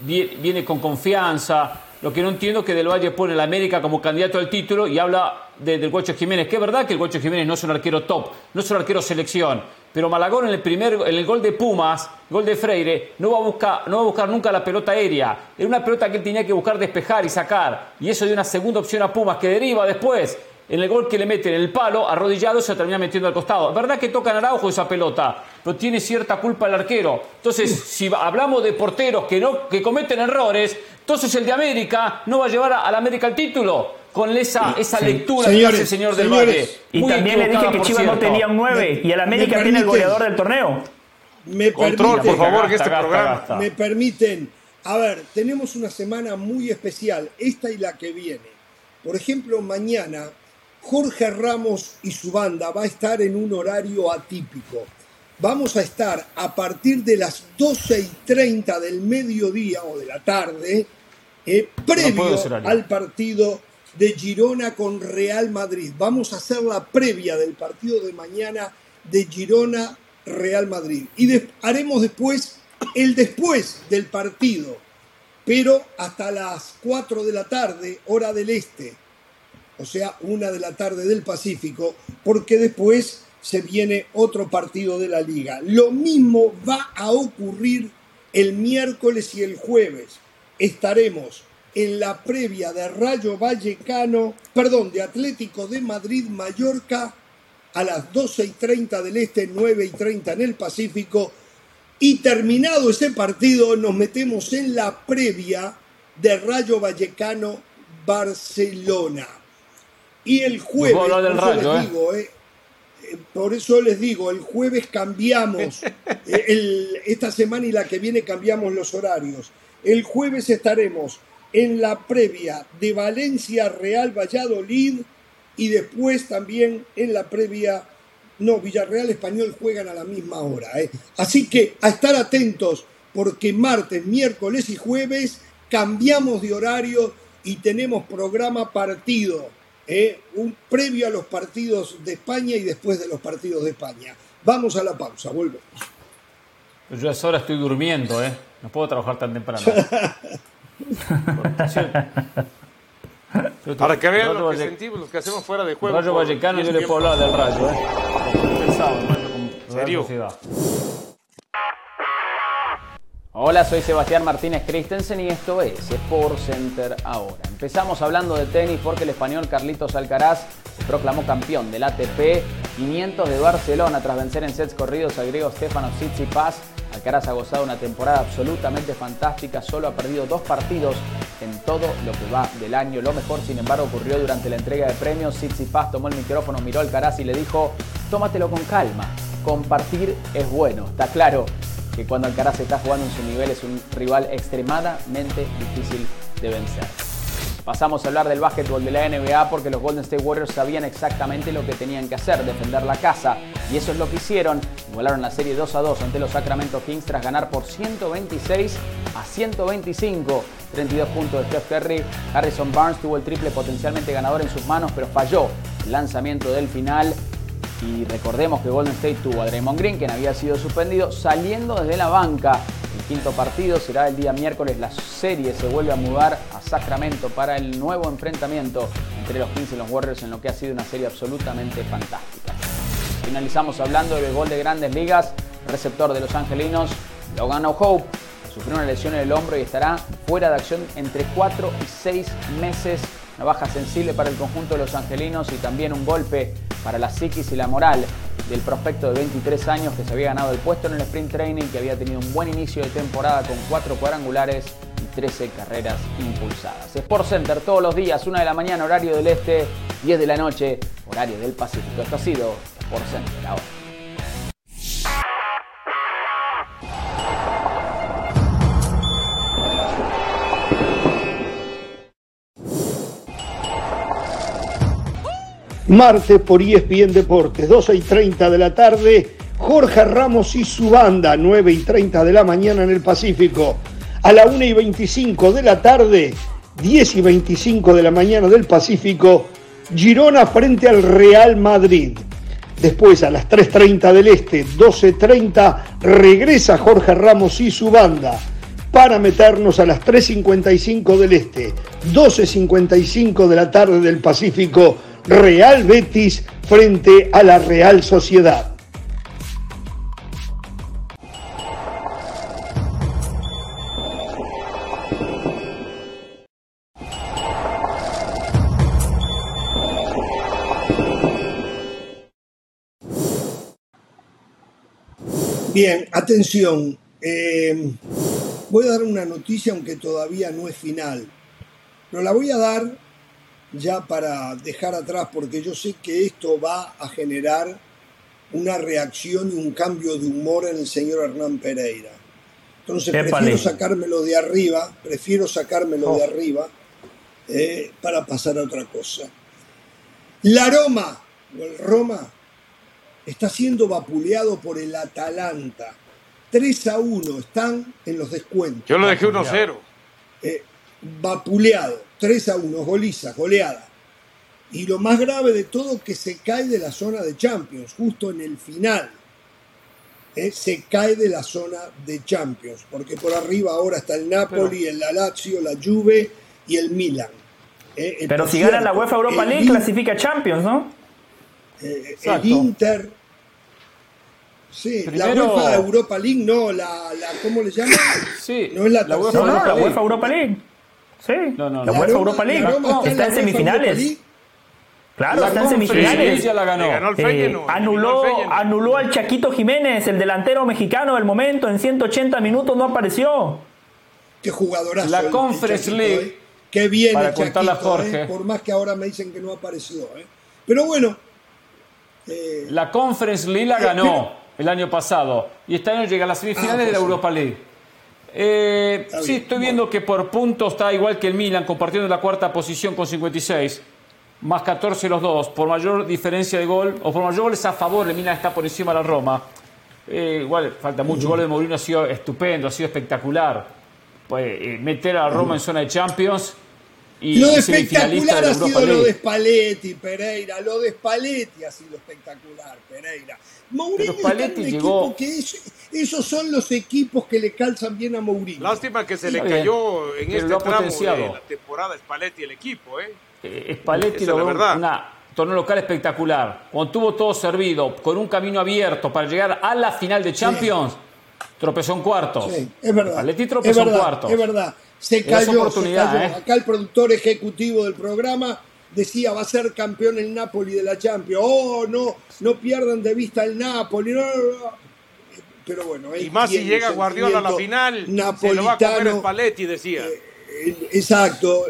viene con confianza Lo que no entiendo es que Del Valle pone a la América como candidato al título y habla del Guacho Jiménez, que es verdad que el Guacho Jiménez no es un arquero top, no es un arquero selección, pero Malagón en el primer, en el gol de Pumas, gol de Freire, no va a buscar, no va a buscar nunca la pelota aérea. Era una pelota que él tenía que buscar despejar y sacar. Y eso dio una segunda opción a Pumas que deriva después en el gol que le meten en el palo, arrodillado, se termina metiendo al costado. verdad que toca Araujo esa pelota, pero tiene cierta culpa el arquero. Entonces, si hablamos de porteros que, no, que cometen errores, entonces el de América no va a llevar al América al título con esa, esa lectura que hace el señor del Valle. Y también le dije que Chivas no tenía un 9 y el América tiene el goleador del torneo. Me Control, por favor, que este programa. Me permiten. A ver, tenemos una semana muy especial, esta y la que viene. Por ejemplo, mañana Jorge Ramos y su banda va a estar en un horario atípico. Vamos a estar a partir de las 12 y 30 del mediodía o de la tarde, eh, previo al partido de Girona con Real Madrid. Vamos a hacer la previa del partido de mañana de Girona Real Madrid. Y haremos después el después del partido, pero hasta las 4 de la tarde, hora del este, o sea, una de la tarde del Pacífico, porque después se viene otro partido de la liga. Lo mismo va a ocurrir el miércoles y el jueves. Estaremos en la previa de Rayo Vallecano, perdón, de Atlético de Madrid Mallorca a las 12 y 30 del Este, 9 y 30 en el Pacífico. Y terminado ese partido, nos metemos en la previa de Rayo Vallecano Barcelona. Y el jueves, ¿eh? Eh, por, eso les digo, el jueves cambiamos, eh, esta semana y la que viene cambiamos los horarios. El jueves estaremos en la previa de Valencia Real Valladolid y después también en la previa, no, Villarreal Español juegan a la misma hora. Así que a estar atentos porque martes, miércoles y jueves cambiamos de horario y tenemos programa partido ¿eh? un previo a los partidos de España y después de los partidos de España. Vamos a la pausa, volvemos. Yo a hora estoy durmiendo, ¿eh? No puedo trabajar tan temprano. Para que vean lo que sentimos, los que hacemos fuera de juego. Rayo Vallecano yo le puedo hablar del Rayo, ¿eh? ¿En serio? Hola, soy Sebastián Martínez Christensen y esto es Sport Center ahora. Empezamos hablando de tenis porque el español Carlitos Alcaraz se proclamó campeón del ATP 500 de Barcelona tras vencer en sets corridos al griego Stefano Tsitsipas. Alcaraz ha gozado una temporada absolutamente fantástica, solo ha perdido dos partidos en todo lo que va del año. Lo mejor, sin embargo, ocurrió durante la entrega de premios. Tsitsipas tomó el micrófono, miró a Alcaraz y le dijo, tómatelo con calma, compartir es bueno, está claro que cuando Alcaraz está jugando en su nivel es un rival extremadamente difícil de vencer. Pasamos a hablar del básquetbol de la NBA porque los Golden State Warriors sabían exactamente lo que tenían que hacer, defender la casa. Y eso es lo que hicieron. Igualaron la serie 2 a 2 ante los Sacramento Kings tras ganar por 126 a 125. 32 puntos de Steph Curry. Harrison Barnes tuvo el triple potencialmente ganador en sus manos, pero falló lanzamiento del final y recordemos que Golden State tuvo a Draymond Green, quien había sido suspendido, saliendo desde la banca. El quinto partido será el día miércoles. La serie se vuelve a mudar a Sacramento para el nuevo enfrentamiento entre los Kings y los Warriors en lo que ha sido una serie absolutamente fantástica. Finalizamos hablando del gol de grandes ligas. receptor de los angelinos, Logan O'Hope, sufrió una lesión en el hombro y estará fuera de acción entre 4 y 6 meses una baja sensible para el conjunto de los angelinos y también un golpe para la psiquis y la moral del prospecto de 23 años que se había ganado el puesto en el sprint training, que había tenido un buen inicio de temporada con 4 cuadrangulares y 13 carreras impulsadas. Sport Center todos los días, 1 de la mañana, horario del este, 10 de la noche, horario del Pacífico. Esto ha sido Sport Center ahora. Martes por ESPN Deportes, 12 y 30 de la tarde, Jorge Ramos y su banda, 9 y 30 de la mañana en el Pacífico. A la 1 y 25 de la tarde, 10 y 25 de la mañana del Pacífico, Girona frente al Real Madrid. Después a las 3.30 del Este, 12.30, regresa Jorge Ramos y su banda. para meternos a las 3.55 del Este, 12.55 de la tarde del Pacífico, Real Betis frente a la Real Sociedad. Bien, atención. Eh, voy a dar una noticia aunque todavía no es final. Pero la voy a dar ya para dejar atrás porque yo sé que esto va a generar una reacción y un cambio de humor en el señor Hernán Pereira. Entonces prefiero sacármelo de arriba, prefiero sacármelo de oh. arriba eh, para pasar a otra cosa. La Roma, o el Roma, está siendo vapuleado por el Atalanta. 3 a 1 están en los descuentos. Yo lo dejé 1 a 0. Eh, vapuleado, 3 a 1, goliza, goleada. Y lo más grave de todo, que se cae de la zona de Champions, justo en el final. Eh, se cae de la zona de Champions, porque por arriba ahora está el Napoli, el Lazio, la Juve y el Milan. Eh, Pero si gana la UEFA Europa League, clasifica Champions, ¿no? Eh, el Inter. Sí, la UEFA Europa League, no, la, la ¿cómo le llaman? Sí, no es la, la UEFA, no, no, la UEFA Europa League. Sí, no, no, la, UEFA Europa League está en semifinales. Claro, está en semifinales. La ganó. Eh, anuló, anuló al Chaquito Jiménez, el delantero mexicano del momento, en 180 minutos no apareció. Qué jugadorazo. La Conference League. Eh. Qué bien el Chaquito, Jorge. Eh, por más que ahora me dicen que no apareció. Eh. Pero bueno, eh, la Conference League la ganó el año pasado y este año llega a las semifinales ah, de la pues Europa League. Eh, sí, estoy viendo que por puntos está igual que el Milan, compartiendo la cuarta posición con 56, más 14 los dos. Por mayor diferencia de gol, o por mayor goles a favor, el Milan está por encima de la Roma. Eh, igual falta mucho. gol de Mourinho ha sido estupendo, ha sido espectacular. Pues, meter a la Roma en zona de Champions lo espectacular ha sido lo de Spalletti, Pereira. Lo de Spalletti ha sido espectacular, Pereira. Mourinho Spalletti llegó... que esos son los equipos que le calzan bien a Mourinho. Lástima que se le cayó en este tramo de la temporada Spalletti el equipo, ¿eh? eh Spalletti logró una torneo local espectacular. Cuando tuvo todo servido, con un camino abierto para llegar a la final de Champions, tropezó en cuartos. Sí, es verdad. Spalletti tropezó en cuartos. Es verdad se cayó, ¿eh? Acá el productor ejecutivo del programa decía va a ser campeón el Napoli de la Champions. Oh, no, no pierdan de vista el Napoli. Pero bueno, y más si llega Guardiola a la final, se lo va a comer Spalletti, decía. Eh, eh, exacto,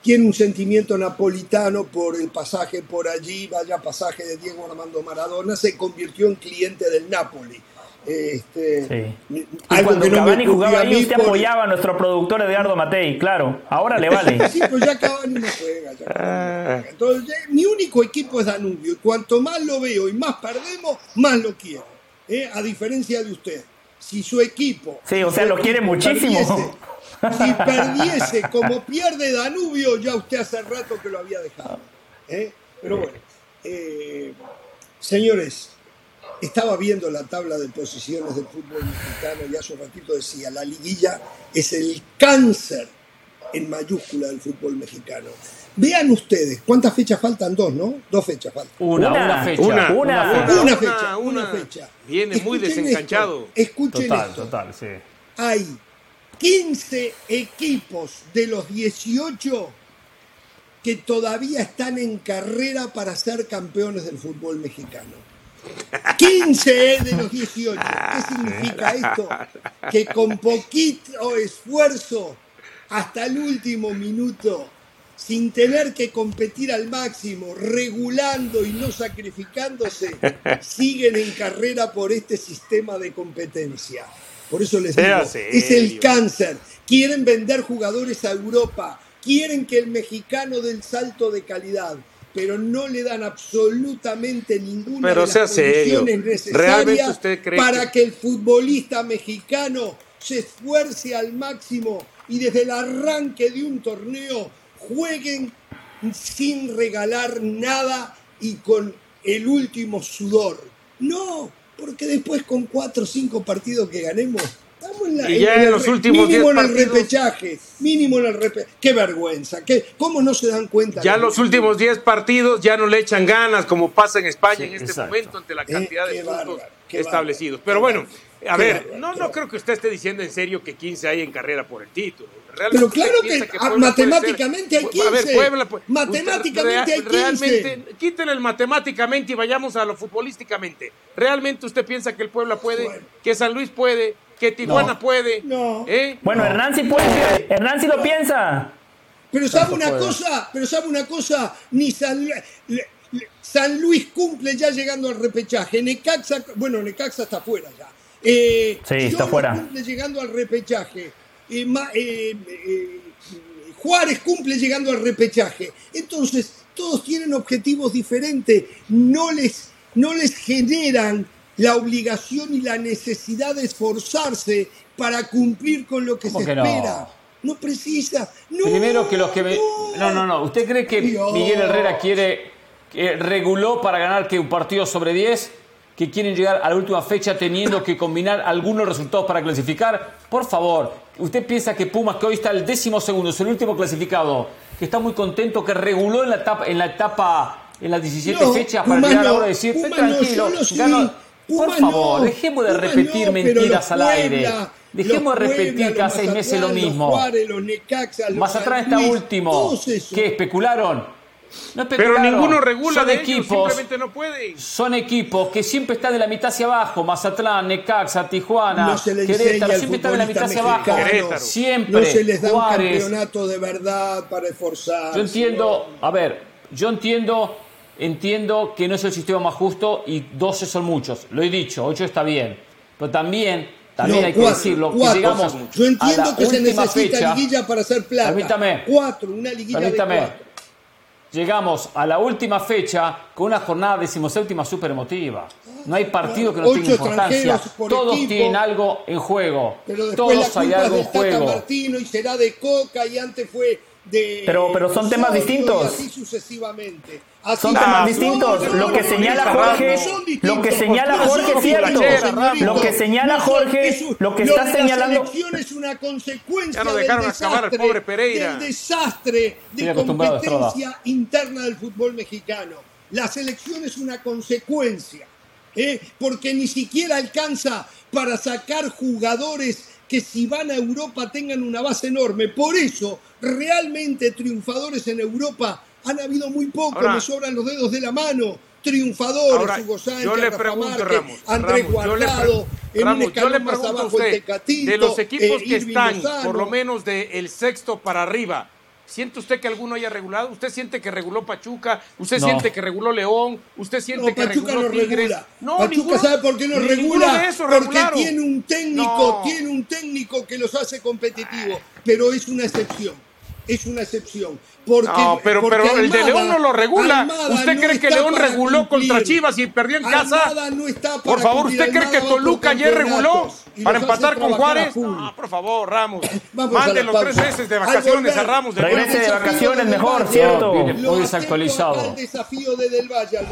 tiene un sentimiento napolitano por el pasaje por allí, vaya pasaje de Diego Armando Maradona, se convirtió en cliente del Napoli. Este, sí. algo que no jugaba ahí, usted apoyaba a nuestro productor Eduardo Matei, claro. Ahora le vale. sí, pues ya Cavani no juega. Ya ah. Entonces, mi único equipo es Danubio. Y cuanto más lo veo y más perdemos, más lo quiero. ¿Eh? A diferencia de usted. Si su equipo. Sí, o sea, lo quiere muchísimo. si perdiese como pierde Danubio, ya usted hace rato que lo había dejado. ¿eh? Pero bueno. Eh, señores, estaba viendo la tabla de posiciones del fútbol mexicano y hace un ratito decía, la liguilla es el cáncer en mayúscula del fútbol mexicano. Vean ustedes, ¿cuántas fechas faltan? Dos, ¿no? Dos fechas faltan. Una, una, fecha. Una, una, fecha. Una, fecha. Viene muy desenganchado. escuchen esto. Total, sí. Hay 15 equipos de los 18 que todavía están en carrera para ser campeones del fútbol mexicano. 15 de los 18. ¿Qué significa esto? Que con poquito esfuerzo, hasta el último minuto, sin tener que competir al máximo, regulando y no sacrificándose, siguen en carrera por este sistema de competencia. Por eso les digo, es el cáncer. Quieren vender jugadores a Europa, quieren que el mexicano del salto de calidad pero no le dan absolutamente ninguna de las condiciones necesarias para que... el futbolista mexicano se esfuerce al máximo y desde el arranque de un torneo jueguen sin regalar nada y con el último sudor. No, porque después con cuatro o cinco partidos que ganemos, estamos en y ya en, los últimos mínimo en el repechaje, mínimo en el repechaje. Qué vergüenza, ¿Qué, ¿cómo no se dan cuenta? Ya los últimos 10 partidos ya no le echan ganas, como pasa en España en este momento ante la cantidad de puntos establecidos. Pero bueno, a ver, no, no creo que usted esté diciendo en serio que 15 hay en carrera por el título. Pero claro que, matemáticamente hay 15. A ver, Puebla, matemáticamente hay 15. Realmente, quiten el matemáticamente y vayamos a lo futbolísticamente. ¿Realmente usted piensa que el Puebla puede, que San Luis puede, que Tijuana puede? No. ¿Eh? Bueno, Hernán sí puede. Hernán sí lo piensa. Pero sabe una cosa, pero sabe una cosa, ni San, San Luis cumple ya llegando al repechaje. Necaxa, bueno, Necaxa está fuera ya. Eh, sí, está fuera. cumple llegando al repechaje. Eh, eh, Juárez cumple llegando al repechaje. Entonces, todos tienen objetivos diferentes. No les, no les generan la obligación y la necesidad de esforzarse para cumplir con lo que se espera. No? precisa. Primero que los que No, no, no. ¿Usted cree que Miguel Herrera quiere reguló para ganar que un partido sobre 10? que quieren llegar a la última fecha teniendo que combinar algunos resultados para clasificar. Por favor, usted piensa que Pumas, que hoy está el décimo segundo, es el último clasificado, que está muy contento, que reguló en la etapa, en la etapa, en las 17 fechas para llegar ahora a decir, tranquilo, por favor, dejemos de repetir mentiras al aire. Dejemos de repetir cada seis meses lo mismo. Mazatlán está último. ¿Qué? ¿Especularon? Pero ninguno regula son de equipos, simplemente no puede. Son equipos que siempre están de la mitad hacia abajo. Mazatlán, Necaxa, Tijuana, Querétaro, siempre están de la mitad hacia abajo. Siempre. No se les da un campeonato de verdad para esforzar. Yo entiendo, a ver, yo entiendo, entiendo que no es el sistema más justo y 12 son muchos. Lo he dicho, 8 está bien. Pero también también hay que decirlo. Que llegamos Yo entiendo que se necesita fecha, liguilla para hacer plata. Permítame. Cuatro, una liguilla permítame, de cuatro llegamos a la última fecha con una jornada decimoséptima súper emotiva. No hay partido que no tenga importancia. Todos tienen algo en juego. Todos hay algo en juego. Martino y será de Coca y antes fue pero, pero son temas distintos. sucesivamente. Son temas distintos. Lo que señala Jorge, lo que señala Jorge es cierto. Lo que señala Jorge, lo que está señalando. La es una consecuencia ya dejaron del, desastre, acabar el pobre Pereira. del desastre de competencia interna del fútbol mexicano. La selección es una consecuencia, ¿eh? porque ni siquiera alcanza para sacar jugadores que si van a Europa tengan una base enorme. Por eso, realmente triunfadores en Europa han habido muy pocos, me sobran los dedos de la mano. Triunfadores, Hugo Sánchez, yo le pregunto, Ramos, Andrés Guardado, en un yo le pregunto a usted, de los equipos eh, que están, por lo menos del sexto para arriba, ¿Siente usted que alguno haya regulado? ¿Usted siente que reguló Pachuca? ¿Usted siente que reguló León? ¿Usted siente que reguló Tigres? No, Pachuca sabe por qué no regula. porque tiene un técnico, tiene un técnico que los hace competitivos, pero es una excepción. Es una excepción. Porque, no, pero, pero el de León no lo regula. ¿Usted cree que León reguló contra Chivas y perdió en casa? por favor, ¿usted cree que Toluca ayer reguló para empatar con Juárez? No, por favor, Ramos. Mande los tres meses de vacaciones a Ramos. De Regrese de vacaciones mejor, ¿cierto? muy desactualizado. El desafío de Del Valle al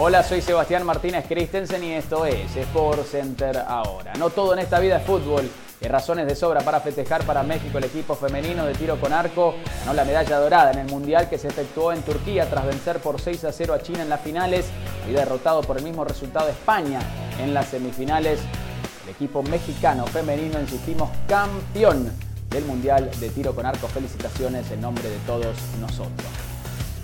Hola, soy Sebastián Martínez Christensen y esto es Sport Center ahora. No todo en esta vida es fútbol. Hay razones de sobra para festejar para México el equipo femenino de tiro con arco. Ganó la medalla dorada en el Mundial que se efectuó en Turquía tras vencer por 6 a 0 a China en las finales. Había derrotado por el mismo resultado España en las semifinales. El equipo mexicano femenino, insistimos, campeón del Mundial de tiro con arco. Felicitaciones en nombre de todos nosotros.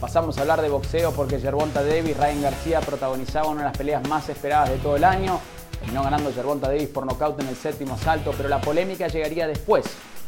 Pasamos a hablar de boxeo porque Gervonta Davis, Ryan García protagonizaban una de las peleas más esperadas de todo el año. Terminó ganando Gervonta Davis por nocaut en el séptimo asalto, pero la polémica llegaría después,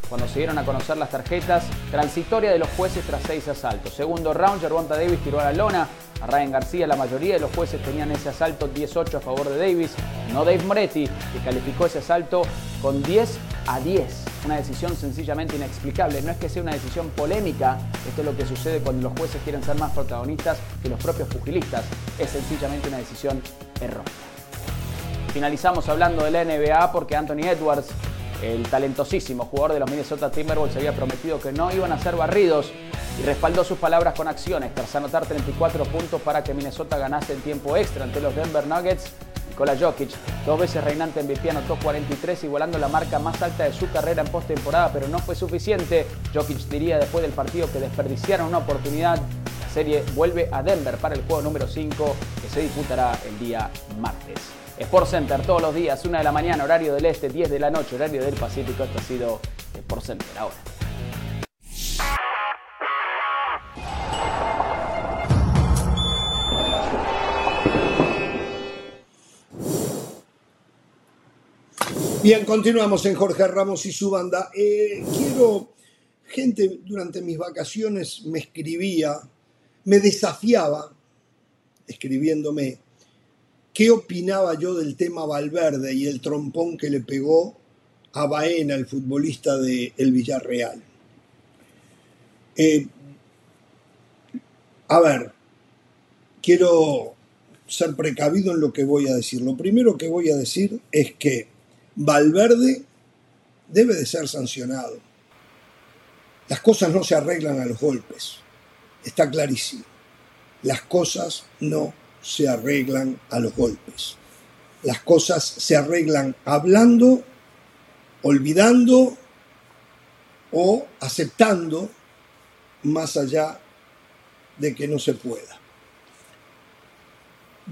cuando se dieron a conocer las tarjetas transitoria de los jueces tras seis asaltos. Segundo round, Gervonta Davis tiró a la lona a Ryan García. La mayoría de los jueces tenían ese asalto 18 a favor de Davis, no Dave Moretti, que calificó ese asalto con 10 a 10. Una decisión sencillamente inexplicable. No es que sea una decisión polémica, esto es lo que sucede cuando los jueces quieren ser más protagonistas que los propios pugilistas. Es sencillamente una decisión errónea. Finalizamos hablando de la NBA porque Anthony Edwards El talentosísimo jugador de los Minnesota Timberwolves había prometido que no iban a ser barridos y respaldó sus palabras con acciones tras anotar 34 puntos para que Minnesota ganase en tiempo extra ante los Denver Nuggets. Nikola Jokic, dos veces reinante MVP, anotó 43, igualando la marca más alta de su carrera en postemporada, pero no fue suficiente. Jokic diría después del partido que desperdiciaron una oportunidad. La serie vuelve a Denver para el juego número 5 que se disputará el día martes. Sport Center todos los días, 1 de la mañana, horario del este, 10 de la noche, horario del Pacífico. Esto ha sido Sport Center ahora. Bien, continuamos en Jorge Ramos y su banda. Eh, quiero, gente durante mis vacaciones me escribía, me desafiaba, escribiéndome, qué opinaba yo del tema Valverde y el trompón que le pegó a Baena, el futbolista del el Villarreal. Eh, a ver, quiero ser precavido en lo que voy a decir. Lo primero que voy a decir es que Valverde debe de ser sancionado. Las cosas no se arreglan a los golpes. Está clarísimo. Las cosas no se arreglan a los golpes. Las cosas se arreglan hablando, olvidando o aceptando más allá de que no se pueda.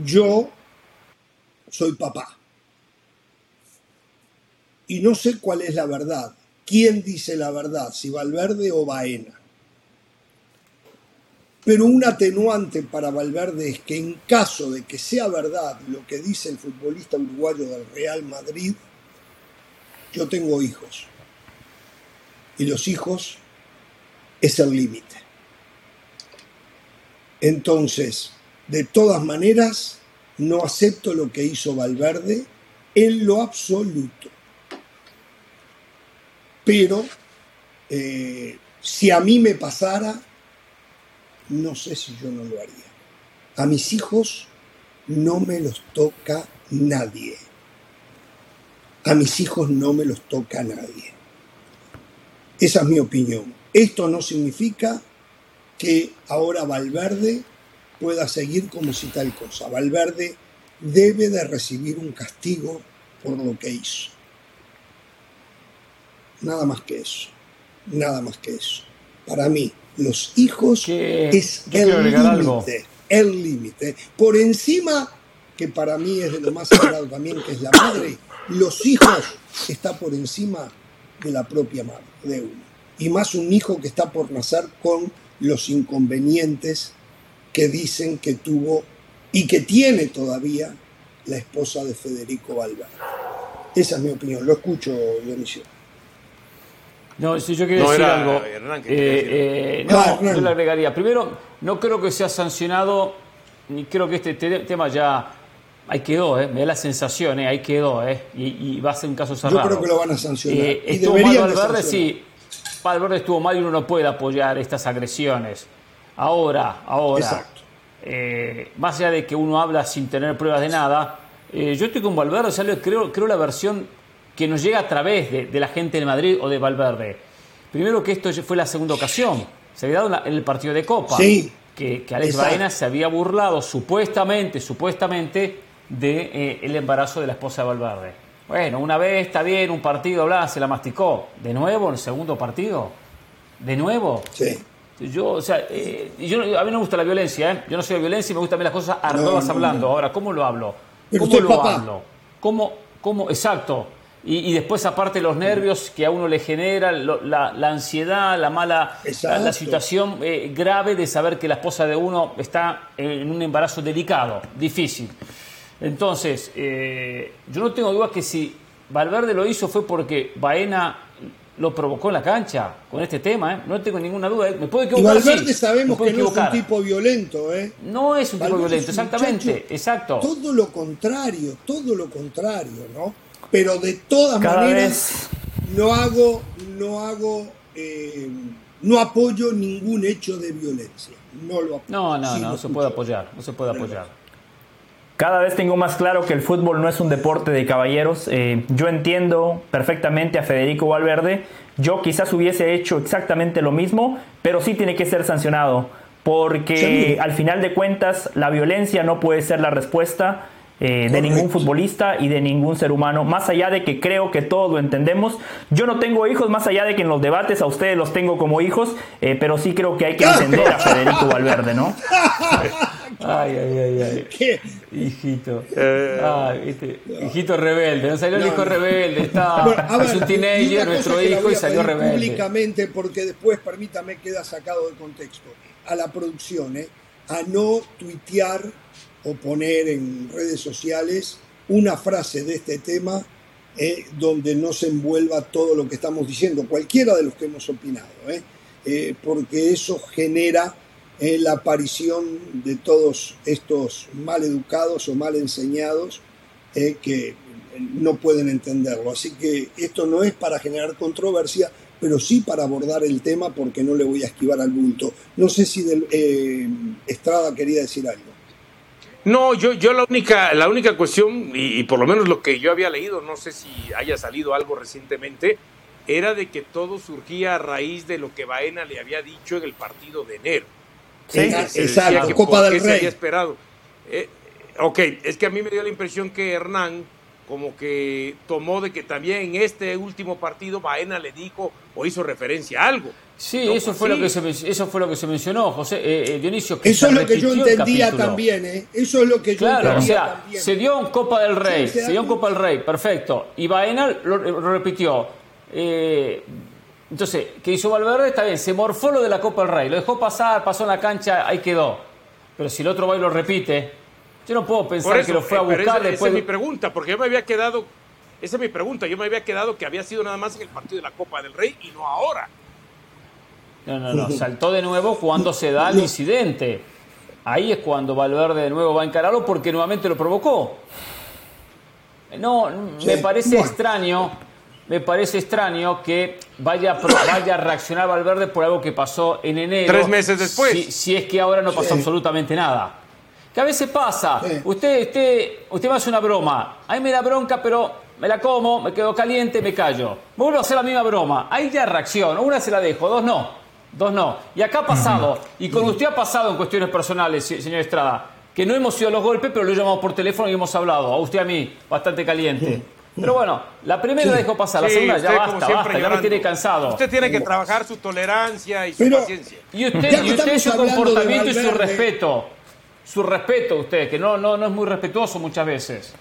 Yo soy papá y no sé cuál es la verdad. ¿Quién dice la verdad? Si Valverde o Baena. Pero un atenuante para Valverde es que en caso de que sea verdad lo que dice el futbolista uruguayo del Real Madrid, yo tengo hijos. Y los hijos es el límite. Entonces, de todas maneras, no acepto lo que hizo Valverde en lo absoluto. Pero eh, si a mí me pasara, no sé si yo no lo haría. A mis hijos no me los toca nadie. A mis hijos no me los toca nadie. Esa es mi opinión. Esto no significa que ahora Valverde pueda seguir como si tal cosa. Valverde debe de recibir un castigo por lo que hizo. Nada más que eso. Nada más que eso. Para mí, los hijos es el límite. El límite. Por encima, que para mí es de lo más sagrado también, que es la madre, los hijos está por encima de la propia madre, de uno. Y más un hijo que está por nacer con los inconvenientes que dicen que tuvo y que tiene todavía la esposa de Federico Valverde. Esa es mi opinión. Lo escucho, Dionisio. No, si yo quería decir algo. Eh, eh, no, yo le agregaría. Primero, no creo que sea sancionado, ni creo que este tema ya. Ahí quedó, ¿eh? me da la sensación, ¿eh? ahí quedó, ¿eh? Y, va a ser un caso cerrado. Yo creo que lo van a sancionar. Eh, estuvo mal Valverde, sí. Valverde estuvo mal y uno no puede apoyar estas agresiones. Ahora, ahora. Eh, más allá de que uno habla sin tener pruebas de nada, yo estoy con Valverde, o creo, creo la versión que nos llega a través de, la gente de Madrid o de Valverde. Primero que esto fue la segunda ocasión, se había dado en el partido de Copa, que, que, Alex Baena se había burlado supuestamente, supuestamente, de eh, el embarazo de la esposa de Valverde. Bueno, una vez está bien, un partido, bla, se la masticó. ¿De nuevo en el segundo partido? ¿De nuevo? Sí. Yo, o sea, eh, yo, a mí no me gusta la violencia, ¿eh? Yo no soy de violencia y me gustan las cosas arduas hablando. Ahora, ¿cómo lo hablo? ¿Cómo lo hablo? ¿Cómo, cómo, exacto. Y, después, aparte, los nervios que a uno le genera, la, ansiedad, la mala, la, situación eh, grave de saber que la esposa de uno está en un embarazo delicado, difícil. Entonces, eh, yo no tengo duda que si Valverde lo hizo fue porque Baena lo provocó en la cancha con este tema, ¿eh? no tengo ninguna duda. Me puedo equivocar. Y Valverde sabemos que no es un tipo violento, ¿eh? No es un tipo violento, exactamente, exacto. Todo lo contrario, todo lo contrario, ¿no? Pero de todas maneras no hago, no hago, eh, no apoyo ningún hecho de violencia. No lo No, no, no, se puede apoyar, no se puede apoyar. Cada vez tengo más claro que el fútbol no es un deporte de caballeros. Eh, yo entiendo perfectamente a Federico Valverde. Yo quizás hubiese hecho exactamente lo mismo, pero sí tiene que ser sancionado. Porque al final de cuentas la violencia no puede ser la respuesta. Eh, de ningún futbolista y de ningún ser humano, más allá de que creo que todos lo entendemos. Yo no tengo hijos, más allá de que en los debates a ustedes los tengo como hijos, eh, pero sí creo que hay que entender a Federico Valverde, ¿no? Ay, ay, ay, ay. ¿Qué? Hijito. Eh, hijito rebelde. No salió el hijo rebelde. Está, es un teenager, nuestro hijo, y salió rebelde. Públicamente, porque después, permítame, queda sacado de contexto. A la producción, ¿eh? a no tuitear o poner en redes sociales una frase de este tema eh, donde no se envuelva todo lo que estamos diciendo, cualquiera de los que hemos opinado, eh, eh, porque eso genera la aparición de todos estos mal educados o mal enseñados que no pueden entenderlo. Así que esto no es para generar controversia, pero sí para abordar el tema porque no le voy a esquivar al bulto. No sé si Estrada quería decir algo. No, yo, yo la única, la única cuestión, y, por lo menos lo que yo había leído, no sé si haya salido algo recientemente, era de que todo surgía a raíz de lo que Baena le había dicho en el partido de enero. Sí, exacto, Copa del Rey. había esperado. Eh, ok, es que a mí me dio la impresión que Hernán como que tomó de que también en este último partido Baena le dijo o hizo referencia a algo. Sí, eso, fue lo que se, eso fue lo que se mencionó, José eh, eh, Dionisio. eso es lo que yo entendía también, ¿eh? Eso es lo que yo claro, o sea, Se dio en Copa del Rey, se, dio en Copa del Rey, perfecto. Y Baena lo, repitió. Eh, entonces, ¿qué hizo Valverde? Está bien, se morfó lo de la Copa del Rey, lo dejó pasar, pasó en la cancha, ahí quedó. Pero si el otro va y lo repite, yo no puedo pensar que lo fue a buscar después. Esa es mi pregunta, porque yo me había quedado, esa es mi pregunta, yo me había quedado que había sido nada más en el partido de la Copa del Rey y no ahora. No, no, no. Saltó de nuevo cuando se da el incidente. Ahí es cuando Valverde de nuevo va a encararlo porque nuevamente lo provocó. No, me parece extraño, me parece extraño que vaya, vaya a reaccionar Valverde por algo que pasó en enero. Tres meses después. Si, es que ahora no pasó absolutamente nada. Que a veces pasa. Usted, usted, usted me hace una broma. A mí me da bronca, pero me la como, me quedo caliente, me callo. Vuelvo a hacer la misma broma. Ahí ya reacciono. Una se la dejo, dos no. Dos no. Y acá ha pasado, y con usted ha pasado en cuestiones personales, señor Estrada, que no hemos sido los golpes, pero lo he llamado por teléfono y hemos hablado. A usted a mí, bastante caliente. Pero bueno, la primera la dejó pasar, la segunda ya basta, basta, ya me tiene cansado. Usted tiene que trabajar su tolerancia y su paciencia. Y usted, y usted su comportamiento y su respeto. Su respeto, usted, que no, no, no es muy respetuoso muchas veces.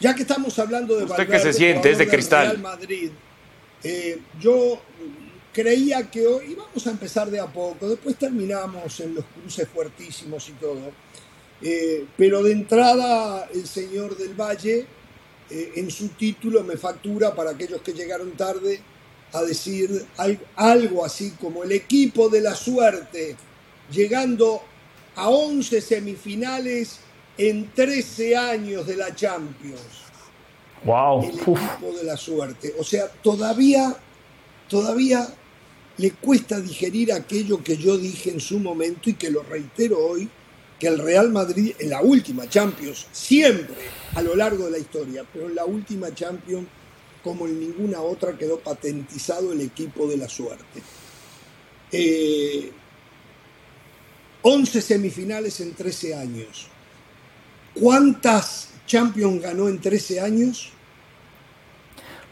Ya que estamos hablando de Usted que se siente, es de cristal. Real Madrid, eh, yo creía que hoy íbamos a empezar de a poco, después terminamos en los cruces fuertísimos y todo. Eh, pero de entrada el señor del Valle eh, en su título me factura para aquellos que llegaron tarde a decir algo así como el equipo de la suerte, llegando a 11 semifinales en 13 años de la Champions. Wow. El equipo de la suerte. O sea, todavía, todavía le cuesta digerir aquello que yo dije en su momento y que lo reitero hoy, que el Real Madrid en la última Champions, siempre a lo largo de la historia, pero en la última Champions, como en ninguna otra, quedó patentizado el equipo de la suerte. 11 eh, semifinales en 13 años. ¿Cuántas Champions ganó en 13 años?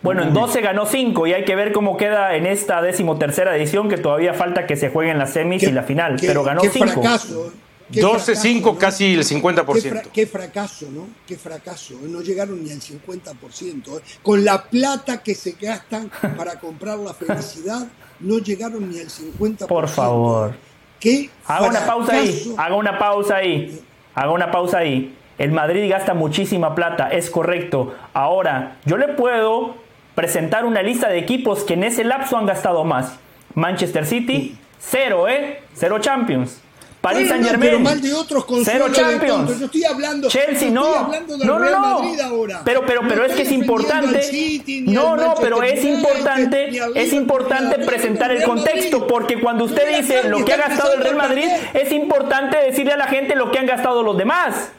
Bueno, en 12 ganó 5 y hay que ver cómo queda en esta decimotercera edición que todavía falta que se jueguen las semis y la final, pero ganó 5. fracaso, 12-5, casi el 50%. Qué, fracaso, ¿no? Qué fracaso. No llegaron ni al 50%. ¿eh? Con la plata que se gastan para comprar la felicidad, no llegaron ni al 50%. Por favor. ¿Qué Haga una pausa ahí. Haga una pausa ahí. Haga una pausa ahí. El Madrid gasta muchísima plata, es correcto. Ahora, yo le puedo presentar una lista de equipos que en ese lapso han gastado más. Manchester City, cero, ¿eh? Cero Champions. Paris Saint Germain. pero mal de otros cero Champions. Yo estoy hablando, Chelsea no. Hablando del no, no, no. Madrid ahora. Pero, pero, pero es que es importante. no, no, pero es importante, es importante presentar el contexto, porque cuando usted dice lo que ha gastado el Real Madrid, es importante decirle a la gente lo que han gastado los demás.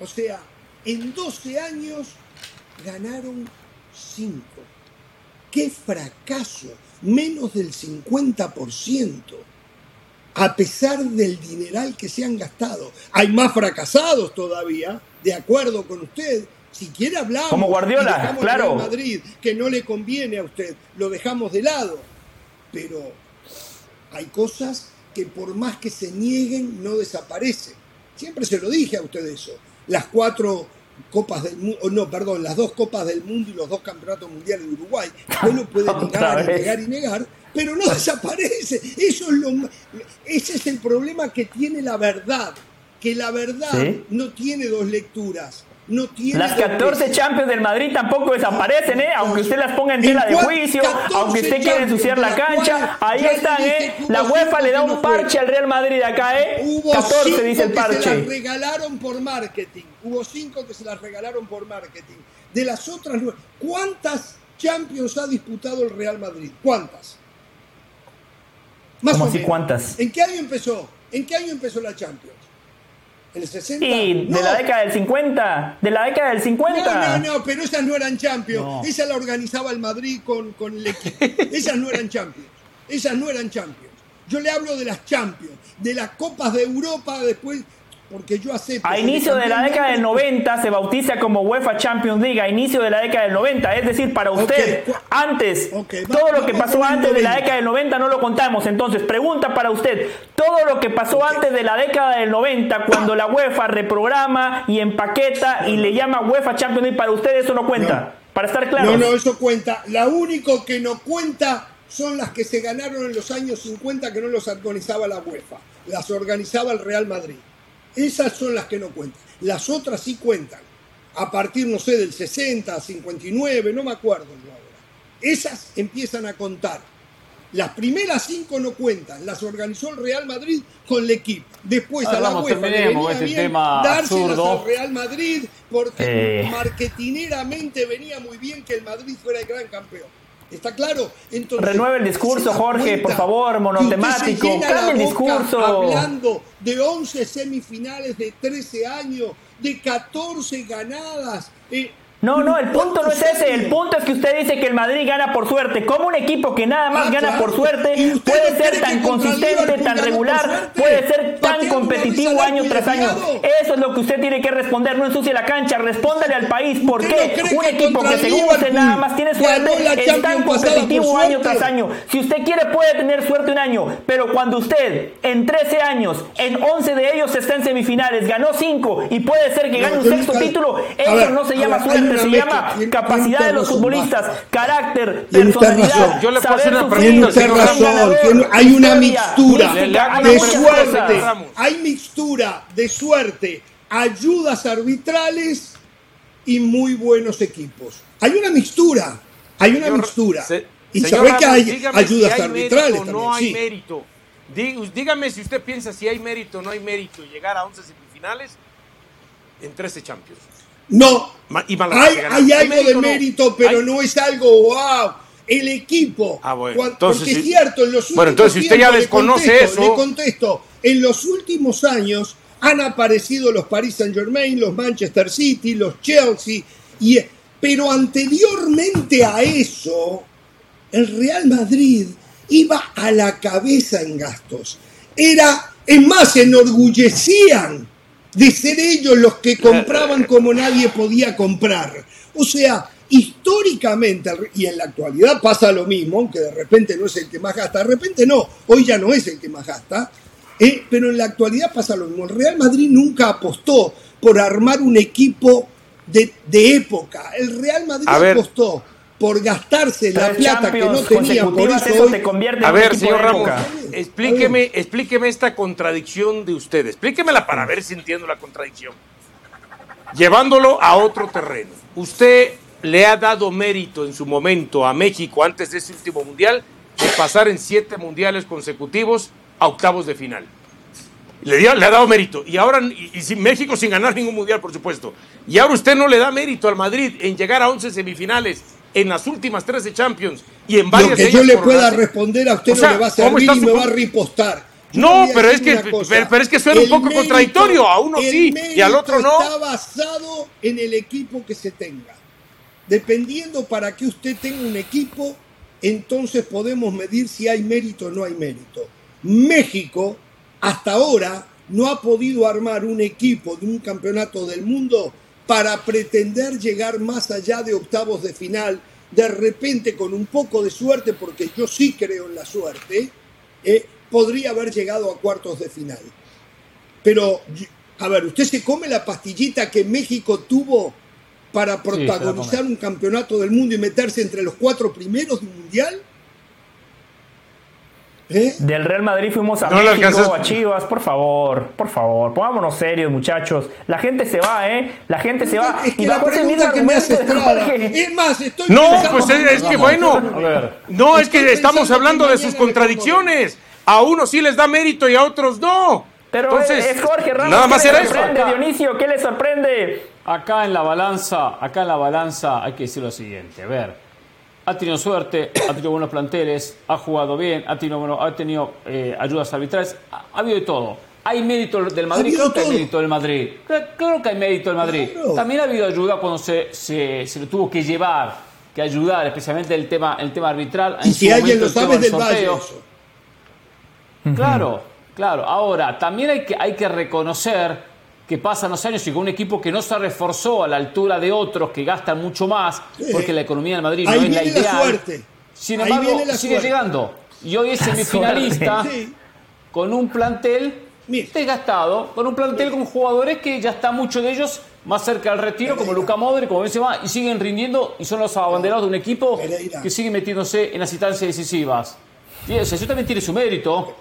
O sea, en 12 años ganaron 5. ¡Qué fracaso! Menos del 50%. A pesar del dineral que se han gastado. Hay más fracasados todavía, de acuerdo con usted. Si quiere hablar como Guardiola, claro. Madrid, que no le conviene a usted, lo dejamos de lado. Pero hay cosas que por más que se nieguen no desaparecen. Siempre se lo dije a usted eso. Las cuatro copas del mundo, no, perdón, las dos copas del mundo y los dos campeonatos mundiales de Uruguay. Uno puede negar negar y negar, pero no desaparece. Eso es lo, ese es el problema que tiene la verdad, que la verdad no tiene dos lecturas. No tiene las 14 Champions del Madrid tampoco desaparecen, ¿eh? aunque usted las ponga en tela de juicio, aunque usted quiera ensuciar la cancha, ahí están, ¿eh? La UEFA le da un parche al Real Madrid acá, ¿eh? Hubo 14 dice el parche. Que se las regalaron por marketing. Hubo 5 que se las regalaron por marketing. De las otras, ¿cuántas Champions ha disputado el Real Madrid? ¿Cuántas? Más ¿Cómo así cuántas? ¿En qué año empezó? ¿En qué año empezó la Champions? ¿En el 60? Y de la década del 50. De la década del 50. No, no, no, pero esas no eran Champions. Esa la organizaba el Madrid con, con el equipo. Esas no eran Champions. Esas no eran Champions. Yo le hablo de las Champions, de las Copas de Europa después porque yo acepto. A inicio de la década del 90 se bautiza como UEFA Champions League, a inicio de la década del 90. Es decir, para usted, antes, todo lo que pasó antes de la década del 90 no lo contamos. Entonces, pregunta para usted, todo lo que pasó antes de la década del 90, cuando la UEFA reprograma y empaqueta y le llama UEFA Champions League, para usted eso no cuenta. Para estar claro. No, no, eso cuenta. La único que no cuenta son las que se ganaron en los años 50 que no los organizaba la UEFA. Las organizaba el Real Madrid. Esas son las que no cuentan. Las otras sí cuentan. A partir, no sé, del 60, 59, no me acuerdo yo ahora. Esas empiezan a contar. Las primeras cinco no cuentan, las organizó el Real Madrid con el equipo. Después a la UEFA le venía bien dárselas al Real Madrid porque eh. marketineramente venía muy bien que el Madrid fuera el gran campeón. ¿Está claro? Entonces, Renueve el discurso, Jorge, por favor, monotemático. Cambia el discurso. Hablando de 11 semifinales de 13 años, de 14 ganadas. Eh, no, no, el punto no es ese. El punto es que usted dice que el Madrid gana por suerte. ¿Cómo un equipo que nada más ah, gana por suerte puede ser tan consistente, tan regular, puede ser tan competitivo año tras año? Eso es lo que usted tiene que responder. No ensucie la cancha. Respóndale al país por qué un equipo que según usted nada más tiene suerte es tan competitivo año tras año. Si usted quiere puede tener suerte un año, pero cuando usted en 13 años, en 11 de ellos está en semifinales, ganó 5 y puede ser que gane un sexto título, eso no se llama suerte se llama capacidad de los futbolistas, carácter, personalidad. Yo le puedo hacer una pregunta. razón. Hay una mixtura de suerte. Hay mixtura de suerte, ayudas arbitrales y muy buenos equipos. Hay una mixtura. Hay una mixtura. y sabe que hay ayudas arbitrales. No hay mérito. Dígame si usted piensa si hay mérito o no hay mérito llegar a 11 semifinales en 13 Champions. No, hay, algo de mérito, pero no es algo wow. El equipo, ah, bueno. porque es cierto, en los últimos Bueno, entonces si usted ya desconoce eso. Le contesto, en los últimos años han aparecido los Paris Saint Germain, los Manchester City, los Chelsea, y, pero anteriormente a eso, el Real Madrid iba a la cabeza en gastos. Era, es más, se enorgullecían de ser ellos los que compraban como nadie podía comprar. O sea, históricamente, y en la actualidad pasa lo mismo, aunque de repente no es el que más gasta, de repente no, hoy ya no es el que más gasta, eh, pero en la actualidad pasa lo mismo. El Real Madrid nunca apostó por armar un equipo de, época. El Real Madrid apostó por gastarse la plata que no tenía por eso, te convierte a ver señor Ramos. Explíqueme explíqueme esta contradicción de usted explíquemela para ver si entiendo la contradicción. Llevándolo a otro terreno. Usted le ha dado mérito en su momento a México antes de ese último mundial de pasar en siete mundiales consecutivos a octavos de final. Le, le, ha dado mérito. Y ahora, y, sin México sin ganar ningún mundial, por supuesto. Y ahora usted no le da mérito al Madrid en llegar a 11 semifinales en las últimas 13 Champions y en varias Lo que yo le pueda responder a usted no le va a servir y me va a ripostar. no, pero es, que, pero, es que suena un poco contradictorio. A uno sí y al otro no. Está basado en el equipo que se tenga. Dependiendo para que usted tenga un equipo, entonces podemos medir si hay mérito o no hay mérito. México, hasta ahora, no ha podido armar un equipo de un campeonato del mundo para pretender llegar más allá de octavos de final, de repente con un poco de suerte, porque yo sí creo en la suerte, eh, podría haber llegado a cuartos de final. Pero, a ver, ¿usted se come la pastillita que México tuvo para protagonizar un campeonato del mundo y meterse entre los cuatro primeros del mundial? ¿Eh? Del Real Madrid fuimos a México, a Chivas, por favor, por favor, pongámonos serios, muchachos. La gente se va, ¿eh? La gente se va. Es que la pregunta que me hace Es más, estoy No, pues es, que bueno. No, es que estamos hablando de sus contradicciones. A unos sí les da mérito y a otros no. Pero Entonces, es Jorge Ramos. Nada más ¿qué le sorprende, Dionisio? ¿Qué le sorprende? Acá en la balanza, acá en la balanza hay que decir lo siguiente. A ver, ha tenido suerte, ha tenido buenos planteles, ha jugado bien, ha tenido, bueno, ha tenido eh, ayudas arbitrales, ha, habido de todo. ¿Hay mérito del Madrid? Claro que hay mérito del Madrid. Claro, que hay mérito del Madrid. También ha habido ayuda cuando se, se, se, lo tuvo que llevar, que ayudar, especialmente el tema, el tema arbitral. Y si alguien lo sabe del Valle. Claro, claro. Ahora, también hay que, hay que reconocer que pasan los años y con un equipo que no se reforzó a la altura de otros que gastan mucho más, porque la economía del Madrid no es la ideal. Sin embargo, sigue llegando. Y hoy es semifinalista con un plantel desgastado, con un plantel con jugadores que ya está muchos de ellos más cerca del retiro, como Luca Modric, como Benzema, y siguen rindiendo y son los abanderados de un equipo que sigue metiéndose en las instancias decisivas. Y eso, también tiene su mérito.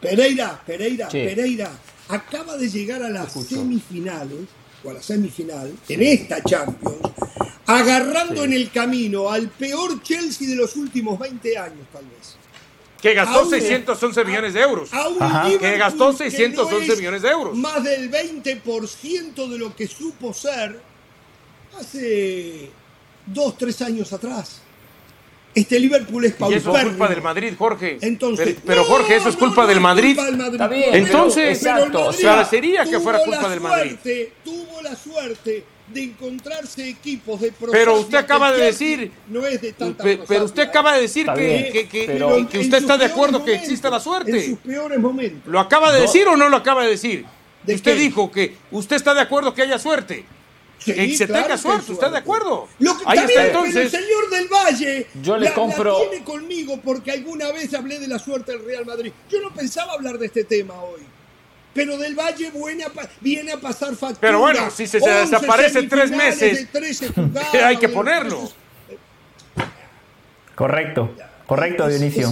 Pereira, Pereira, Pereira acaba de llegar a las semifinales, o a la semifinal, en esta Champions, agarrando en el camino al peor Chelsea de los últimos 20 años, tal vez. Que gastó 611 millones de euros. Que gastó 611 millones de euros. Más del 20% de lo que supo ser hace dos, tres años atrás. Este Liverpool es Y eso es culpa del Madrid, Jorge. Entonces, pero, Jorge, eso es culpa, del Madrid. Está bien, Entonces, exacto, parecería que fuera culpa del Madrid. Tuvo la suerte de encontrarse equipos de Pero usted acaba de decir, no es de tanta pero usted acaba de decir que, que, que, usted está de acuerdo que exista la suerte. En sus peores momentos. ¿Lo acaba de decir o no lo acaba de decir? usted dijo que usted está de acuerdo que haya suerte que se tenga suerte, ¿está de acuerdo? Lo que, Ahí está, entonces. el señor del Valle yo le compro... tiene conmigo porque alguna vez hablé de la suerte del Real Madrid. Yo no pensaba hablar de este tema hoy. Pero del Valle viene a pasar factura. Pero bueno, si se, desaparece tres meses, hay que ponerlo. Correcto, correcto, Dionisio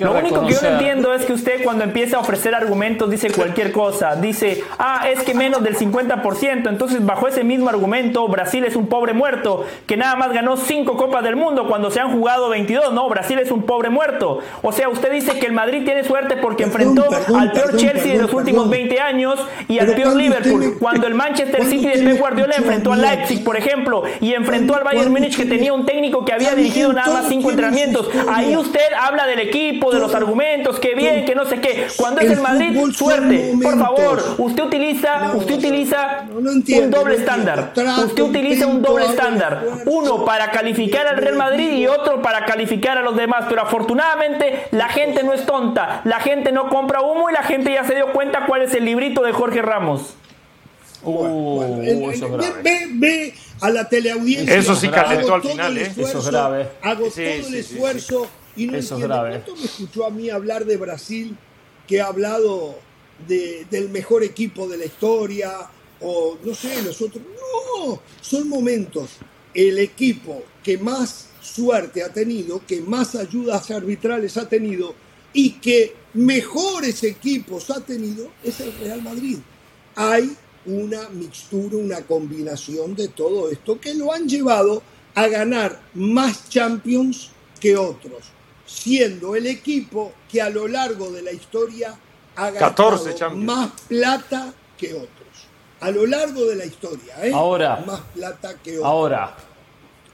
lo único que yo no entiendo es que usted cuando empieza a ofrecer argumentos dice cualquier cosa. Dice, ah, es que menos del 50%. Entonces, bajo ese mismo argumento, Brasil es un pobre muerto que nada más ganó 5 Copas del Mundo cuando se han jugado 22. No, Brasil es un pobre muerto. O sea, usted dice que el Madrid tiene suerte porque enfrentó al peor Chelsea de los últimos 20 años y al peor Liverpool. Cuando el Manchester City de Pep Guardiola enfrentó al Leipzig, por ejemplo, y enfrentó al Bayern Múnich que tenía un técnico que había dirigido nada más 5 entrenamientos. Ahí usted habla del equipo de los argumentos, que bien, que no sé qué. Cuando es el Madrid, suerte. Por favor, usted utiliza, usted utiliza un doble estándar. Usted utiliza un doble estándar. Uno para calificar al Real Madrid y otro para calificar a los demás. Pero afortunadamente la gente no es tonta. La gente no compra humo y la gente ya se dio cuenta cuál es el librito de Jorge Ramos. ve, a la teleaudiencia. Eso sí calentó al final, ¿eh? Eso es grave. Hago todo el esfuerzo y no Eso entiendo, ¿cuánto me escuchó a mí hablar de Brasil que ha hablado de, del mejor equipo de la historia o no sé, nosotros? No, son momentos. El equipo que más suerte ha tenido, que más ayudas arbitrales ha tenido y que mejores equipos ha tenido es el Real Madrid. Hay una mixtura, una combinación de todo esto que lo han llevado a ganar más Champions que otros siendo el equipo que a lo largo de la historia ha ganado más plata que otros. A lo largo de la historia, ¿eh? Ahora. Más plata que otros. Ahora.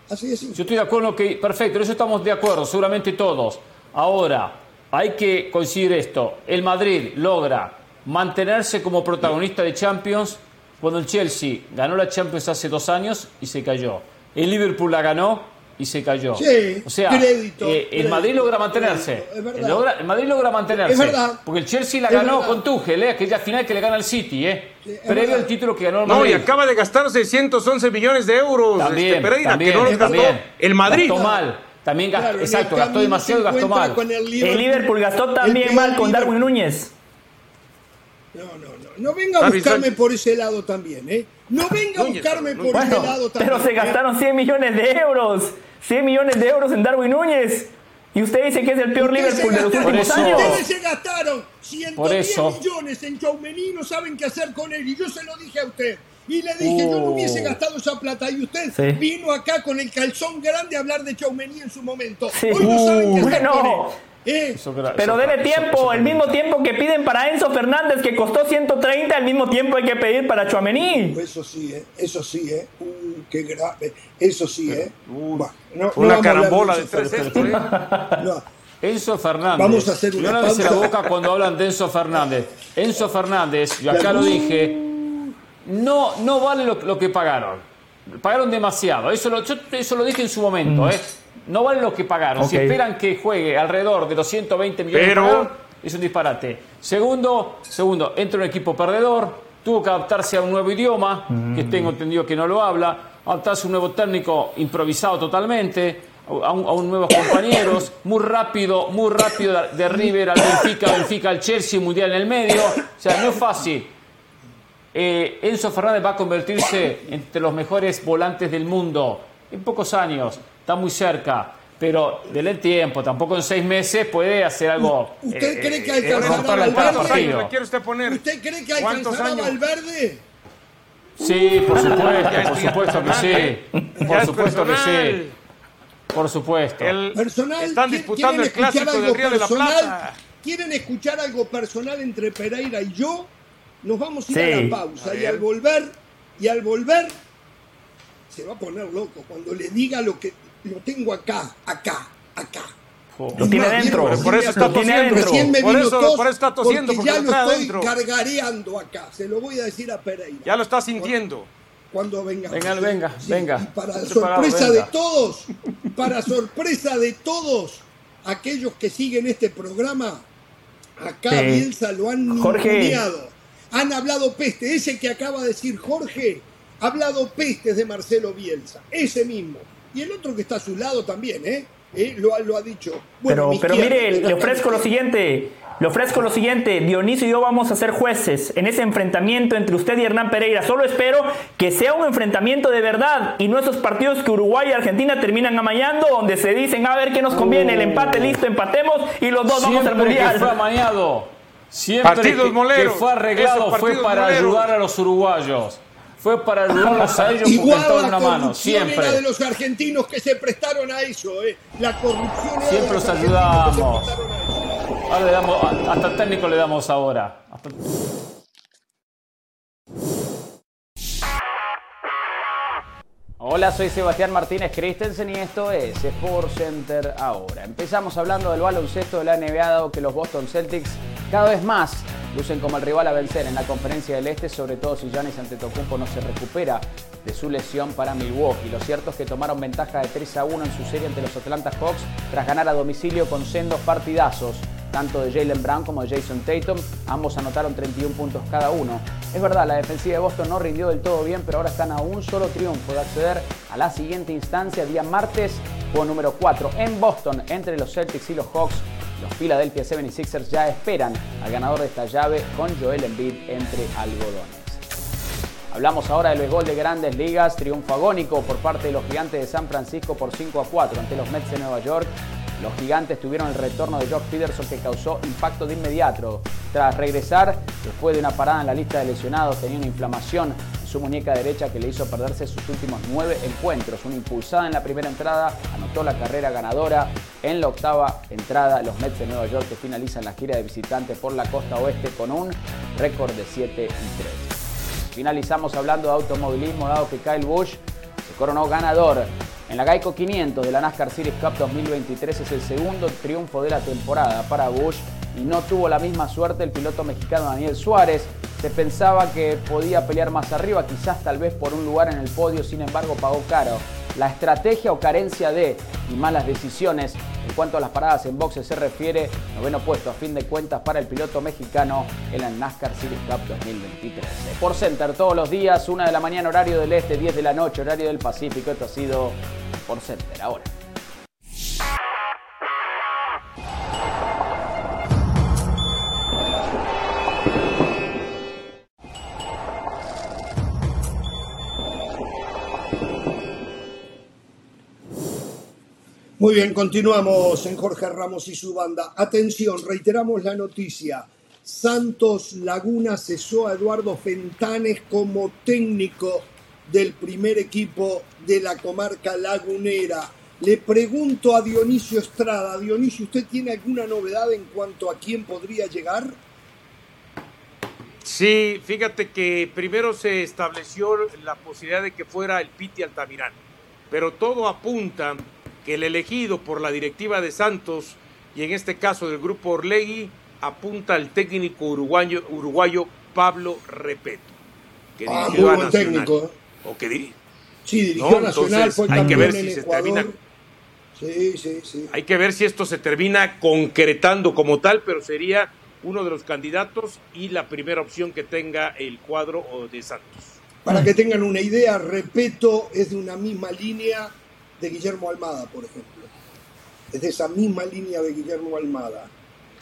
Así es. Yo estoy de acuerdo que. Perfecto, en eso estamos de acuerdo, seguramente todos. Ahora, hay que coincidir esto. El Madrid logra mantenerse como protagonista de Champions cuando el Chelsea ganó la Champions hace dos años y se cayó. El Liverpool la ganó y se cayó. Sí, o sea, eh, el Madrid logra mantenerse. el, Madrid logra mantenerse. Es verdad. Porque el Chelsea la ganó con Tuchel, ¿eh? aquella final que le gana al City, ¿eh? previo al título que ganó el Madrid. No, y acaba de gastar 611 millones de euros. También, este Pereira, también, que no lo gastó el Madrid. Gastó mal. También gastó, exacto, gastó demasiado y gastó mal. El Liverpool, gastó también mal con Darwin Núñez. No, no, no. No venga a buscarme por ese lado también, ¿eh? No venga a buscarme por ese lado también. Pero se gastaron 100 millones de euros. 100 millones de euros en Darwin Núñez. Y usted dice que es el peor Liverpool de los últimos años. Ustedes se gastaron 110 millones en Chaumení no saben qué hacer con él. Y yo se lo dije a usted. Y le dije, yo no hubiese uh. gastado esa plata. Y usted vino acá con el calzón grande a hablar de Chaumení en su momento. Hoy no saben qué hacer con él. Eh, pero debe tiempo, el mismo tiempo que piden para Enzo Fernández, que costó 130, el mismo tiempo hay que pedir para Chuamení. Eso sí, ¿eh? eso sí, ¿eh? Uh, qué grave. Eso sí, ¿eh? Uh, una carambola de tres esto, ¿eh? Enzo Fernández. Vamos a hacer una no la boca cuando hablan de Enzo Fernández. Enzo Fernández, yo acá lo dije, no, no vale lo, que pagaron. Pagaron demasiado. Eso lo, yo eso lo dije en su momento, mm. ¿eh? no vale lo que pagaron. Si esperan que juegue alrededor de 220 millones Pero... es un disparate. Segundo, segundo, entra un equipo perdedor, tuvo que adaptarse a un nuevo idioma, que mm. tengo entendido que no lo habla, adaptarse a un nuevo técnico improvisado totalmente, a, un, nuevos compañeros, muy rápido, muy rápido de River al Benfica, Benfica al Chelsea, Mundial en el medio. O sea, no es fácil. Eh, Enzo Fernández va a convertirse entre los mejores volantes del mundo en pocos años está muy cerca, pero del el tiempo, tampoco en seis meses puede hacer algo. ¿Usted cree que eh, alcanzará al verde? usted poner? ¿Usted cree que alcanzará al verde? Sí, por supuesto, por supuesto que sí. Por supuesto que sí. Por supuesto. personal, están disputando el clásico del Río de la Plata. ¿Quieren escuchar algo personal entre Pereira y yo? Nos vamos a ir a la pausa y al volver, y al volver se va a poner loco cuando le diga lo que lo tengo acá, acá, acá. Lo tiene dentro. Por eso está tosiendo. Por eso, por eso está tosiendo. Porque, ya lo, estoy cargareando acá. Se lo voy a decir a Pereira. Ya lo está sintiendo. Cuando venga. Venga, venga, venga. para sorpresa de todos, para sorpresa de todos aquellos que siguen este programa, acá Bielsa lo han ninguneado. Han hablado peste. Ese que acaba de decir Jorge, ha hablado pestes de Marcelo Bielsa. Ese mismo y el otro que está a su lado también, ¿eh? ¿Eh? Lo, lo, ha dicho. pero, pero mire, le ofrezco lo siguiente. Le ofrezco lo siguiente, Dionisio y yo vamos a ser jueces en ese enfrentamiento entre usted y Hernán Pereira. Solo espero que sea un enfrentamiento de verdad y no esos partidos que Uruguay y Argentina terminan amañando, donde se dicen a ver qué nos conviene, el empate listo, empatemos y los dos vamos al mundial. Que fue amañado, siempre que, fue arreglado fue para ayudar a los uruguayos fue para ayudarlos a ellos Igual porque una mano, siempre. Era de los argentinos que se prestaron a eso, ¿eh? La corrupción Siempre los ayudamos. Ahora le damos, hasta técnico le damos ahora. Hola, soy Sebastián Martínez Christensen y esto es Sport Center ahora. Empezamos hablando del baloncesto de la NBA, dado que los Boston Celtics cada vez más lucen como el rival a vencer en la conferencia del Este, sobre todo si Giannis Antetokounmpo no se recupera de su lesión para Milwaukee. Lo cierto es que tomaron ventaja de 3 a 1 en su serie ante los Atlanta Hawks tras ganar a domicilio con sendos partidazos tanto de Jalen Brown como de Jason Tatum. Ambos anotaron 31 puntos cada uno. Es verdad, la defensiva de Boston no rindió del todo bien, pero ahora están a un solo triunfo de acceder a la siguiente instancia, día martes, juego número 4 en Boston entre los Celtics y los Hawks. Los Philadelphia 76ers ya esperan al ganador de esta llave con Joel Embiid entre algodones. Hablamos ahora del béisbol de grandes ligas, triunfo agónico por parte de los gigantes de San Francisco por 5 a 4 ante los Mets de Nueva York. Los gigantes tuvieron el retorno de Jock Peterson que causó impacto de inmediato. Tras regresar, después de una parada en la lista de lesionados, tenía una inflamación su muñeca derecha que le hizo perderse sus últimos nueve encuentros. Una impulsada en la primera entrada, anotó la carrera ganadora. En la octava entrada, los Mets de Nueva York que finalizan la gira de visitantes por la costa oeste con un récord de 7 y 3. Finalizamos hablando de automovilismo, dado que Kyle Busch se coronó ganador En la Geico 500 de la NASCAR Series Cup 2023 es el segundo triunfo de la temporada para Bush y no tuvo la misma suerte el piloto mexicano Daniel Suárez. Se pensaba que podía pelear más arriba, quizás tal vez por un lugar en el podio, sin embargo pagó caro. La estrategia o carencia de y malas decisiones en cuanto a las paradas en boxes se refiere, noveno puesto a fin de cuentas para el piloto mexicano en la NASCAR Series Cup 2023. Por Center todos los días, una de la mañana horario del este, 10 de la noche horario del Pacífico. Esto ha sido Por Center ahora. Muy bien, continuamos en Jorge Ramos y su banda. Atención, reiteramos la noticia. Santos Laguna cesó a Eduardo Fentanes como técnico del primer equipo de la comarca lagunera. Le pregunto a Dionisio Estrada, Dionisio, ¿usted tiene alguna novedad en cuanto a quién podría llegar? Sí, fíjate que primero se estableció la posibilidad de que fuera el Piti Altamirán, pero todo apunta que el elegido por la directiva de Santos y en este caso del grupo Orlegui apunta al técnico uruguayo, uruguayo Pablo Repeto, que ah, dirigió a Nacional. Técnico. ¿eh? O que diri... Sí, dirigió a Nacional, hay que ver si se termina. Sí, sí, sí. Hay que ver si esto se termina concretando como tal, pero sería uno de los candidatos y la primera opción que tenga el cuadro de Santos. Para que tengan una idea, Repeto es de una misma línea de Guillermo Almada, por ejemplo. Es de esa misma línea de Guillermo Almada.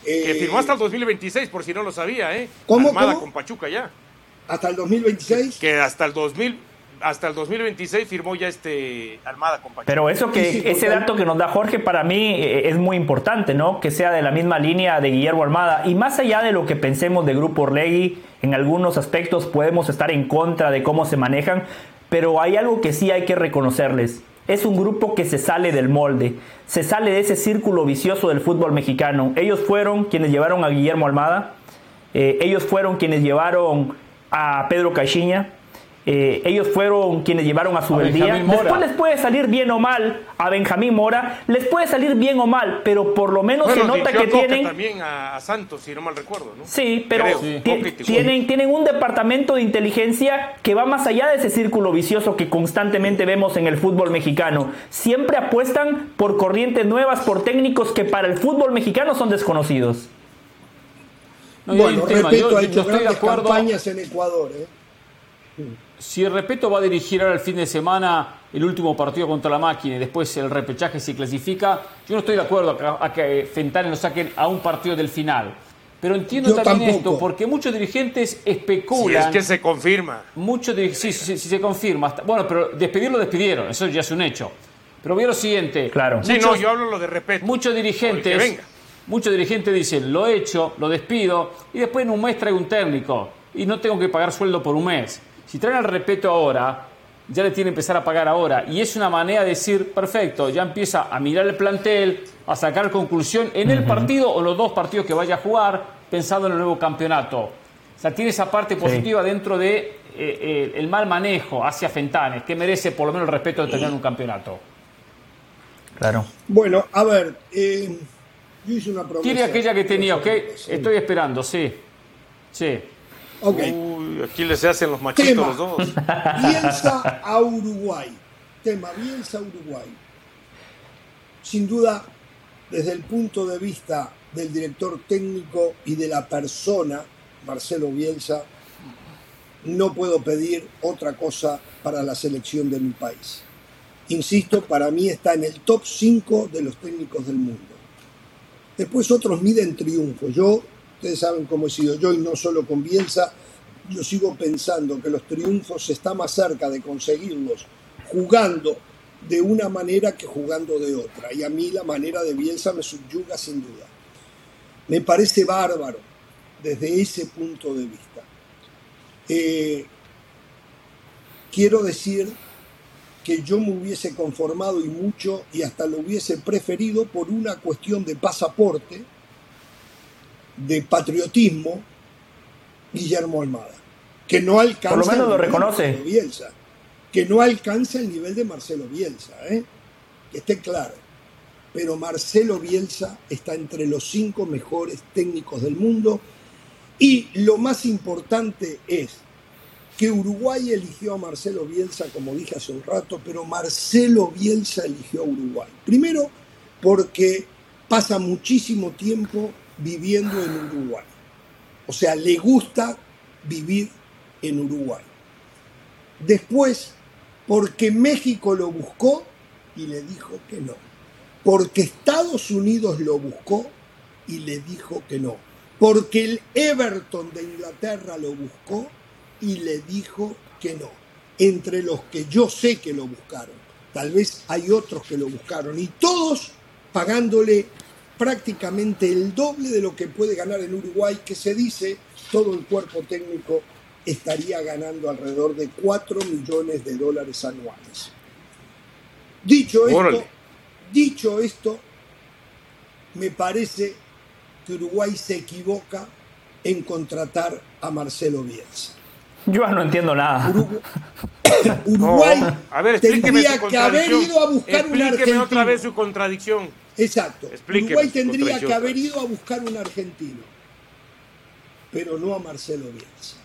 que eh, firmó hasta el 2026, por si no lo sabía, ¿eh? ¿Cómo? Almada con Pachuca ya. ¿Hasta el 2026? Que hasta el 2000 hasta el 2026 firmó ya este Almada con Pachuca. Pero eso que ese dato que nos da Jorge para mí eh, es muy importante, ¿no? Que sea de la misma línea de Guillermo Almada y más allá de lo que pensemos de Grupo Orlegui, en algunos aspectos podemos estar en contra de cómo se manejan, pero hay algo que sí hay que reconocerles es un grupo que se sale del molde, se sale de ese círculo vicioso del fútbol mexicano. Ellos fueron quienes llevaron a Guillermo Almada, eh, ellos fueron quienes llevaron a Pedro Caixinha, eh, ellos fueron quienes llevaron a su día. Después les puede salir bien o mal a Benjamín Mora, les puede salir bien o mal, pero por lo menos se nota que tienen. También a, Santos, si no mal recuerdo. ¿no? Sí, pero Tienen, tienen un departamento de inteligencia que va más allá de ese círculo vicioso que constantemente vemos en el fútbol mexicano. Siempre apuestan por corrientes nuevas, por técnicos que para el fútbol mexicano son desconocidos. bueno, ha hecho grandes campañas en Ecuador. ¿eh? Si el Repeto va a dirigir ahora el fin de semana el último partido contra la máquina y después el repechaje se clasifica, yo no estoy de acuerdo a que Fentanes lo saquen a un partido del final. Pero entiendo también esto, porque muchos dirigentes especulan. Si es que se confirma. Muchos sí, sí, sí, se confirma. Bueno, pero despedirlo despidieron, eso ya es un hecho. Pero veo lo siguiente. Claro. Sí, no, yo hablo lo de Repeto. Muchos dirigentes. Muchos dirigentes dicen, lo he hecho, lo despido, y después en un mes traigo un técnico. Y no tengo que pagar sueldo por un mes. Si traen el respeto ahora, ya le tiene que empezar a pagar ahora. Y es una manera de decir, perfecto, ya empieza a mirar el plantel, a sacar conclusión en el partido o los dos partidos que vaya a jugar, pensando en el nuevo campeonato. O sea, tiene esa parte positiva dentro de eh, eh, el mal manejo hacia Fentanes, que merece por lo menos el respeto de tener un campeonato. Claro. Bueno, a ver, eh, yo hice una promesa. Tiene aquella que tenía, ¿ok? Estoy esperando, sí. Sí. Uy, aquí les hacen los machitos los dos. Bielsa a Uruguay. Tema Bielsa a Uruguay. Sin duda, desde el punto de vista del director técnico y de la persona, Marcelo Bielsa, no puedo pedir otra cosa para la selección de mi país. Insisto, para mí está en el top 5 de los técnicos del mundo. Después otros miden triunfo. Yo Ustedes saben cómo he sido yo y no solo con Bielsa. Yo sigo pensando que los triunfos está más cerca de conseguirlos jugando de una manera que jugando de otra. Y a mí la manera de Bielsa me subyuga sin duda. Me parece bárbaro desde ese punto de vista. Eh, quiero decir que yo me hubiese conformado y mucho y hasta lo hubiese preferido por una cuestión de pasaporte de patriotismo Guillermo Almada, que no alcanza Por lo menos lo reconoce. Bielsa, que no alcanza el nivel de Marcelo Bielsa. ¿eh? que esté claro. Pero Marcelo Bielsa está entre los cinco mejores técnicos del mundo y lo más importante es que Uruguay eligió a Marcelo Bielsa, como dije hace un rato, pero Marcelo Bielsa eligió a Uruguay. Primero, porque pasa muchísimo tiempo viviendo en Uruguay. O sea, le gusta vivir en Uruguay. Después, porque México lo buscó y le dijo que no. Porque Estados Unidos lo buscó y le dijo que no. Porque el Everton de Inglaterra lo buscó y le dijo que no. Entre los que yo sé que lo buscaron. Tal vez hay otros que lo buscaron. Y todos pagándole prácticamente el doble de lo que puede ganar en Uruguay, que se dice todo el cuerpo técnico estaría ganando alrededor de 4 millones de dólares anuales. Dicho esto, dicho esto, me parece que Uruguay se equivoca en contratar a Marcelo Bielsa. Yo no entiendo nada. Uruguay, tendría que haber ido a buscar un argentino. otra vez su contradicción. Exacto. Uruguay tendría que haber ido a buscar un argentino, pero no a Marcelo Bielsa.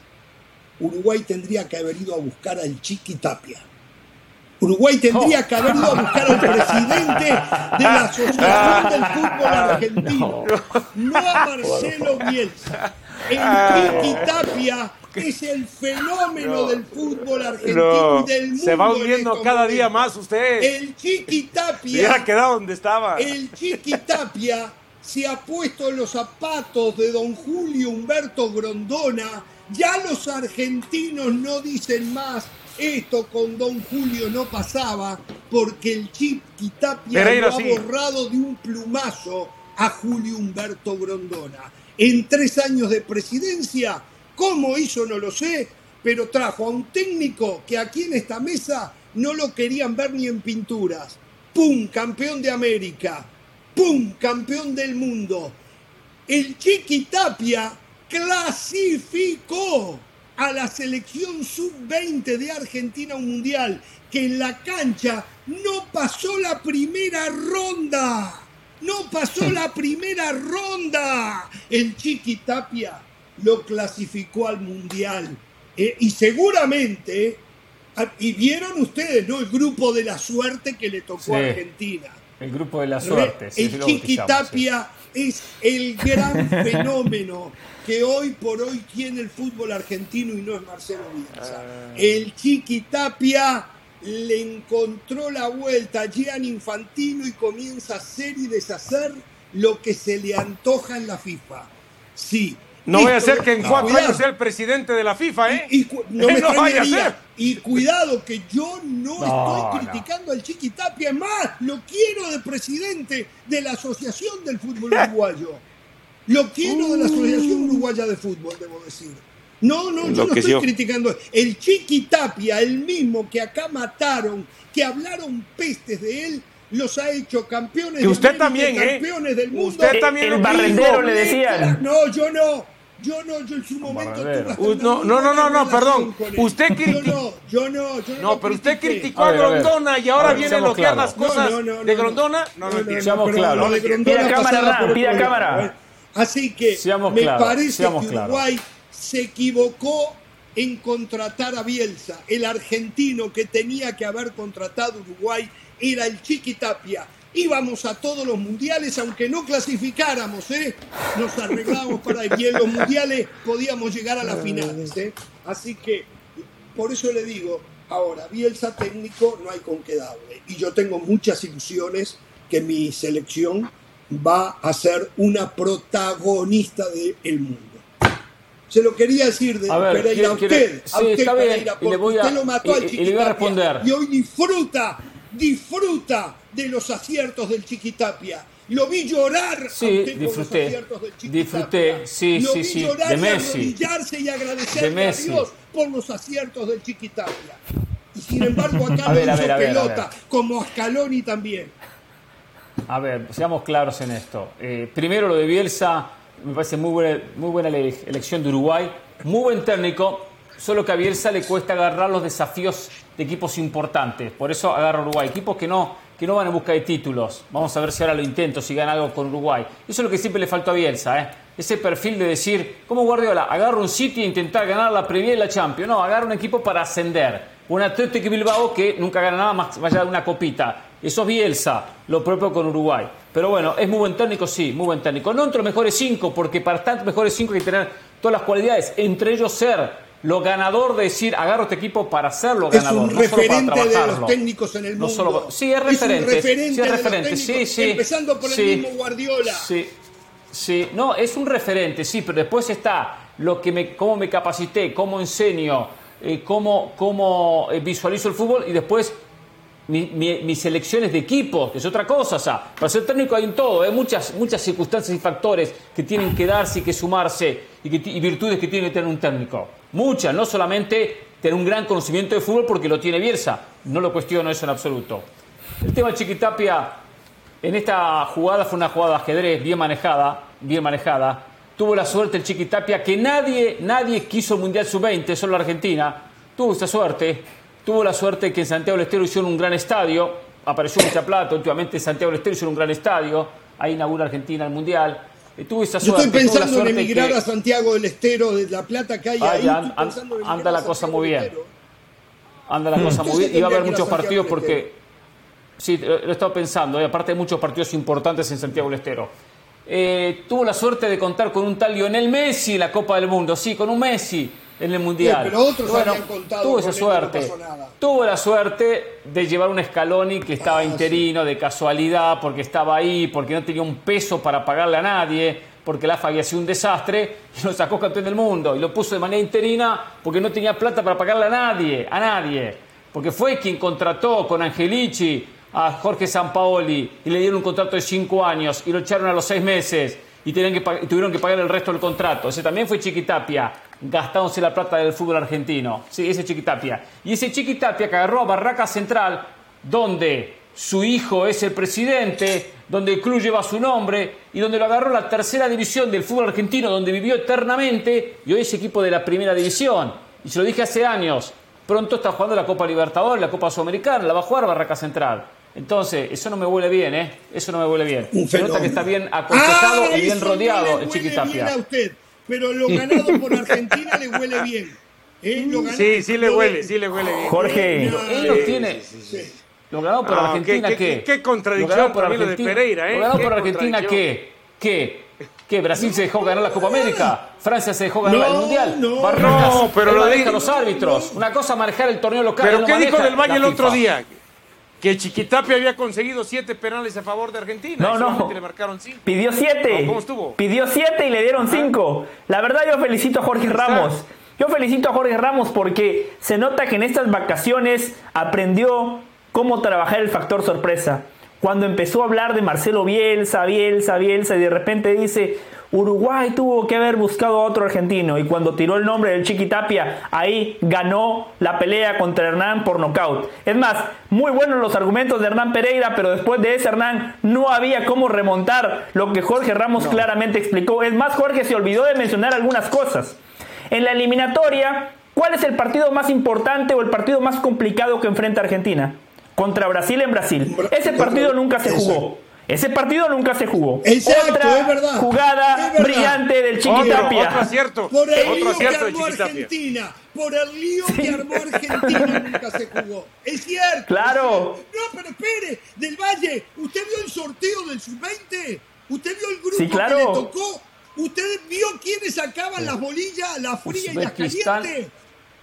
Uruguay tendría que haber ido a buscar al Chiqui Tapia. Uruguay tendría que haber ido a buscar al presidente de la Asociación del Fútbol Argentino, no a Marcelo Bielsa. El Chiqui Tapia es el fenómeno del fútbol argentino y del mundo. Se va hundiendo cada día más usted. El Chiqui Tapia. Quedado donde estaba. El Chiqui Tapia se ha puesto en los zapatos de don Julio Humberto Grondona. Ya los argentinos no dicen más. Esto con don Julio no pasaba porque el Chiqui Tapia lo ha borrado de un plumazo a Julio Humberto Grondona. En tres años de presidencia ¿Cómo hizo? No lo sé, pero trajo a un técnico que aquí en esta mesa no lo querían ver ni en pinturas. ¡Pum! Campeón de América. ¡Pum! Campeón del mundo. El Chiqui Tapia clasificó a la selección sub-20 de Argentina Mundial, que en la cancha no pasó la primera ronda. No pasó la primera ronda. El Chiqui Tapia lo clasificó al Mundial. Eh, y seguramente, ah, y vieron ustedes, ¿no? El grupo de la suerte que le tocó a Argentina. El grupo de la suerte. el Chiqui Tapia es el gran fenómeno que hoy por hoy tiene el fútbol argentino y no es Marcelo Bielsa. Ah. El Chiqui Tapia le encontró la vuelta a Gian Infantino y comienza a hacer y deshacer lo que se le antoja en la FIFA. Sí, no voy a ser que en cuatro años sea el presidente de la FIFA, ¿eh? Y, no, me vaya a ser. Y cuidado, que yo no, estoy criticando al Chiqui Tapia, más, lo quiero de presidente de la Asociación del Fútbol Uruguayo. Lo quiero de la Asociación Uruguaya de Fútbol, debo decir. No, no, yo no estoy criticando. El Chiqui Tapia, el mismo que acá mataron, que hablaron pestes de él, los ha hecho campeones que usted también, ¿eh? campeones del mundo. Usted también el barrendero le decían. No, yo no. Yo no, yo en su momento no, no, no, no, no, perdón. Usted criticó. Yo no, yo no. No, pero usted criticó a, Grondona y ahora viene lo que las cosas de Grondona. No, no, no. Seamos claros. Pida cámara, pida cámara. Así que me parece que Uruguay se equivocó en contratar a Bielsa. El argentino que tenía que haber contratado Uruguay era el Chiqui Tapia íbamos a todos los mundiales, aunque no clasificáramos, ¿eh? nos arreglábamos para ir. Y en los mundiales podíamos llegar a las finales. ¿eh? Así que, por eso le digo, ahora, Bielsa técnico no hay con qué darle. Y yo tengo muchas ilusiones que mi selección va a ser una protagonista del mundo. Se lo quería decir de Pereira a usted, a usted Pereira, porque usted lo mató al y, y hoy disfruta, disfruta de los aciertos del Chiquitapia. Lo vi llorar sí, disfruté, los aciertos del Chiquitapia. Disfruté, sí, Lo sí, vi sí. Llorar de Messi. Y y agradecerle a Dios por los aciertos del Chiquitapia. Y sin embargo acá lo hizo pelota, como a Scaloni también. A ver, seamos claros en esto. Eh, primero lo de Bielsa, me parece muy buena, muy buena elección de Uruguay, muy buen técnico, solo que a Bielsa le cuesta agarrar los desafíos de equipos importantes. Por eso agarra Uruguay, equipos que no que no van en busca de títulos. Vamos a ver si ahora lo intento, si gana algo con Uruguay. Eso es lo que siempre le faltó a Bielsa, ¿eh? ese perfil de decir, ¿cómo Guardiola? Agarra un sitio e intentar ganar la Premier y la Champions. No, agarra un equipo para ascender. Un Atlético Bilbao que nunca gana nada más allá de una copita. Eso es Bielsa, lo propio con Uruguay. Pero bueno, es muy buen técnico, sí, muy buen técnico. No entre los mejores cinco, porque para tantos mejores cinco hay que tener todas las cualidades, entre ellos ser lo ganador de decir, agarro este equipo para hacerlo ganador. Es un referente de los técnicos en el mundo. sí, es referente. Es un referente, sí, es referente. sí, sí, empezando por el mismo Guardiola. Sí, sí, no, es un referente, sí, pero después está lo que me, cómo me capacité, cómo enseño, eh, cómo, cómo eh, visualizo el fútbol y después mis selecciones de equipo, que es otra cosa. O sea, para ser técnico hay en todo, hay muchas, muchas circunstancias y factores que tienen que darse y que sumarse y, y virtudes que tiene que tener un técnico. Muchas, no solamente tener un gran conocimiento de fútbol porque lo tiene Bielsa, no lo cuestiono eso en absoluto. El tema de Chiquitapia, en esta jugada fue una jugada de ajedrez bien manejada, bien manejada. Tuvo la suerte el Chiquitapia que nadie, nadie quiso el Mundial Sub-20, solo la Argentina. Tuvo esta suerte Tuvo la suerte que en Santiago del Estero hicieron un gran estadio, apareció mucha plata, últimamente en Santiago del Estero hicieron un gran estadio, ahí inaugura Argentina el Mundial. Eh, tuvo esa suerte, Yo estoy pensando en emigrar a Santiago del Estero, de la plata que hay ahí. anda la cosa muy bien. Anda la cosa muy bien. Y va a haber muchos partidos porque... Sí, lo he estado pensando, y aparte hay muchos partidos importantes en Santiago del Estero. Eh, tuvo la suerte de contar con un tal Lionel Messi en la Copa del Mundo, sí, con un Messi en el Mundial. pero otros bueno, contado tuvo esa suerte. tuvo la suerte de llevar un Scaloni que estaba ah, interino de casualidad, porque estaba ahí, porque no tenía un peso para pagarle a nadie, porque la AFA había sido un desastre, y lo sacó campeón del mundo. Y lo puso de manera interina porque no tenía plata para pagarle a nadie, a nadie. Porque fue quien contrató con Angelici a Jorge Sampaoli y le dieron un contrato de cinco años y lo echaron a los seis meses y, que, y tuvieron que pagar el resto del contrato. Ese también fue Chiquitapia gastándose la plata del fútbol argentino. Sí, ese Chiquitapia. Y ese Chiquitapia que agarró a Barraca Central, donde su hijo es el presidente, donde el club lleva su nombre y donde lo agarró la tercera división del fútbol argentino, donde vivió eternamente y hoy es equipo de la primera división. Y se lo dije hace años, pronto está jugando la Copa Libertadores, la Copa Sudamericana, la va a jugar Barraca Central. Entonces, eso no me huele bien, ¿eh? Eso no me huele bien. Se nota que está bien aconsejado ah, y bien rodeado el Chiquitapia pero lo ganado por Argentina le huele bien. ¿eh? sí, sí le huele, sí le huele bien. Jorge, él lo tiene. Lo ganado por ah, Argentina, ¿qué? ¿É? contradicción por Argentina, de Pereira, ¿eh? Lo ganado por Argentina, ¿qué? ¿Qué? ¿Qué? ¿Brasil se dejó ganar la Copa América? ¿Francia se dejó ganar el Mundial? No, no pero lo dijo los árbitros. Una cosa manejar el torneo local. ¿Pero qué dijo del Valle el otro día? Que Chiquitapia había conseguido siete penales a favor de Argentina. No, no. Le marcaron cinco. Pidió siete. ¿Cómo estuvo? Pidió siete y le dieron cinco. La verdad yo felicito a Jorge Ramos. Yo felicito a Jorge Ramos porque se nota que en estas vacaciones aprendió cómo trabajar el factor sorpresa. Cuando empezó a hablar de Marcelo Bielsa, Bielsa, Bielsa y de repente dice, Uruguay tuvo que haber buscado a otro argentino y cuando tiró el nombre del Chiquitapia, ahí ganó la pelea contra Hernán por nocaut. Es más, muy buenos los argumentos de Hernán Pereira, pero después de ese Hernán no había cómo remontar lo que Jorge Ramos claramente explicó. Es más, Jorge se olvidó de mencionar algunas cosas. En la eliminatoria, ¿cuál es el partido más importante o el partido más complicado que enfrenta Argentina? Contra Brasil en Brasil. Ese partido nunca se jugó. Ese partido nunca se jugó. Exacto, Otra es verdad. jugada brillante del Chiquitapia. Otro, acierto. Por el otro lío que armó Argentina. Por el lío que armó Argentina nunca se jugó. Es cierto. Claro. No, pero espere. Del Valle, ¿usted vio el sorteo del sub-20? ¿Usted vio el grupo sí, claro. que le tocó? ¿Usted vio quiénes sacaban las bolillas, la fría y la caliente?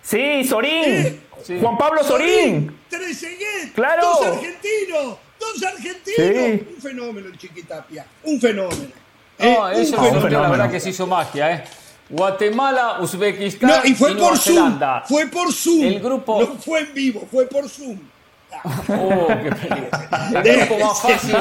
Sí, Sorín. Juan Pablo Sorín. Trezeguet. Claro. Dos argentinos. Dos argentinos. Un fenómeno el Chiquitapia. Un fenómeno. No, eh, eso es la verdad que se hizo magia, ¿eh? Guatemala, Uzbekistán no, y fue por Nueva Zoom. Zelanda. Fue por Zoom. El grupo. No fue en vivo, fue por Zoom. Oh, qué El grupo más fácil,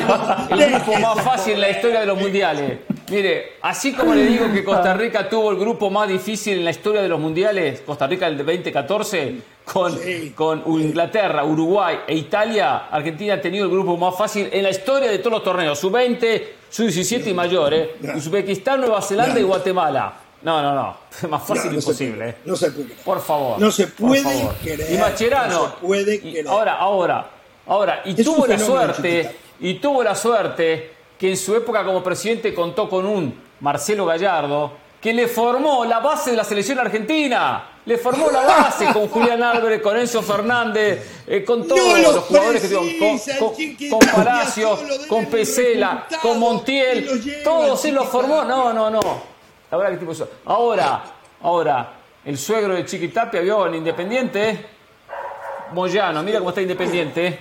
el grupo más fácil en la historia de los mundiales. Mire, así como le digo que Costa Rica tuvo el grupo más difícil en la historia de los mundiales, Costa Rica del 2014, con, con Inglaterra, Uruguay e Italia, Argentina ha tenido el grupo más fácil en la historia de todos los torneos, sub-20, sub-17 y mayor, ¿eh? Uzbekistán, Nueva Zelanda y Guatemala. No, no, no. Más fácil imposible. no se puede. Por favor. No se puede querer. Y Macherano. No se puede querer. ahora, ahora. Ahora, y tuvo la suerte, y tuvo la suerte que en su época como presidente contó con un Marcelo Gallardo que le formó la base de la selección argentina. Le formó la base con Julián Álvarez, con Enzo Fernández, eh, con todos los jugadores que con, con, con Palacio, con Pesela, con Montiel, todos se los formó. No, no, no. La verdad que tipo eso. Ahora, ahora, el suegro de Chiquitapia vio el Independiente. Moyano, mira cómo está Independiente.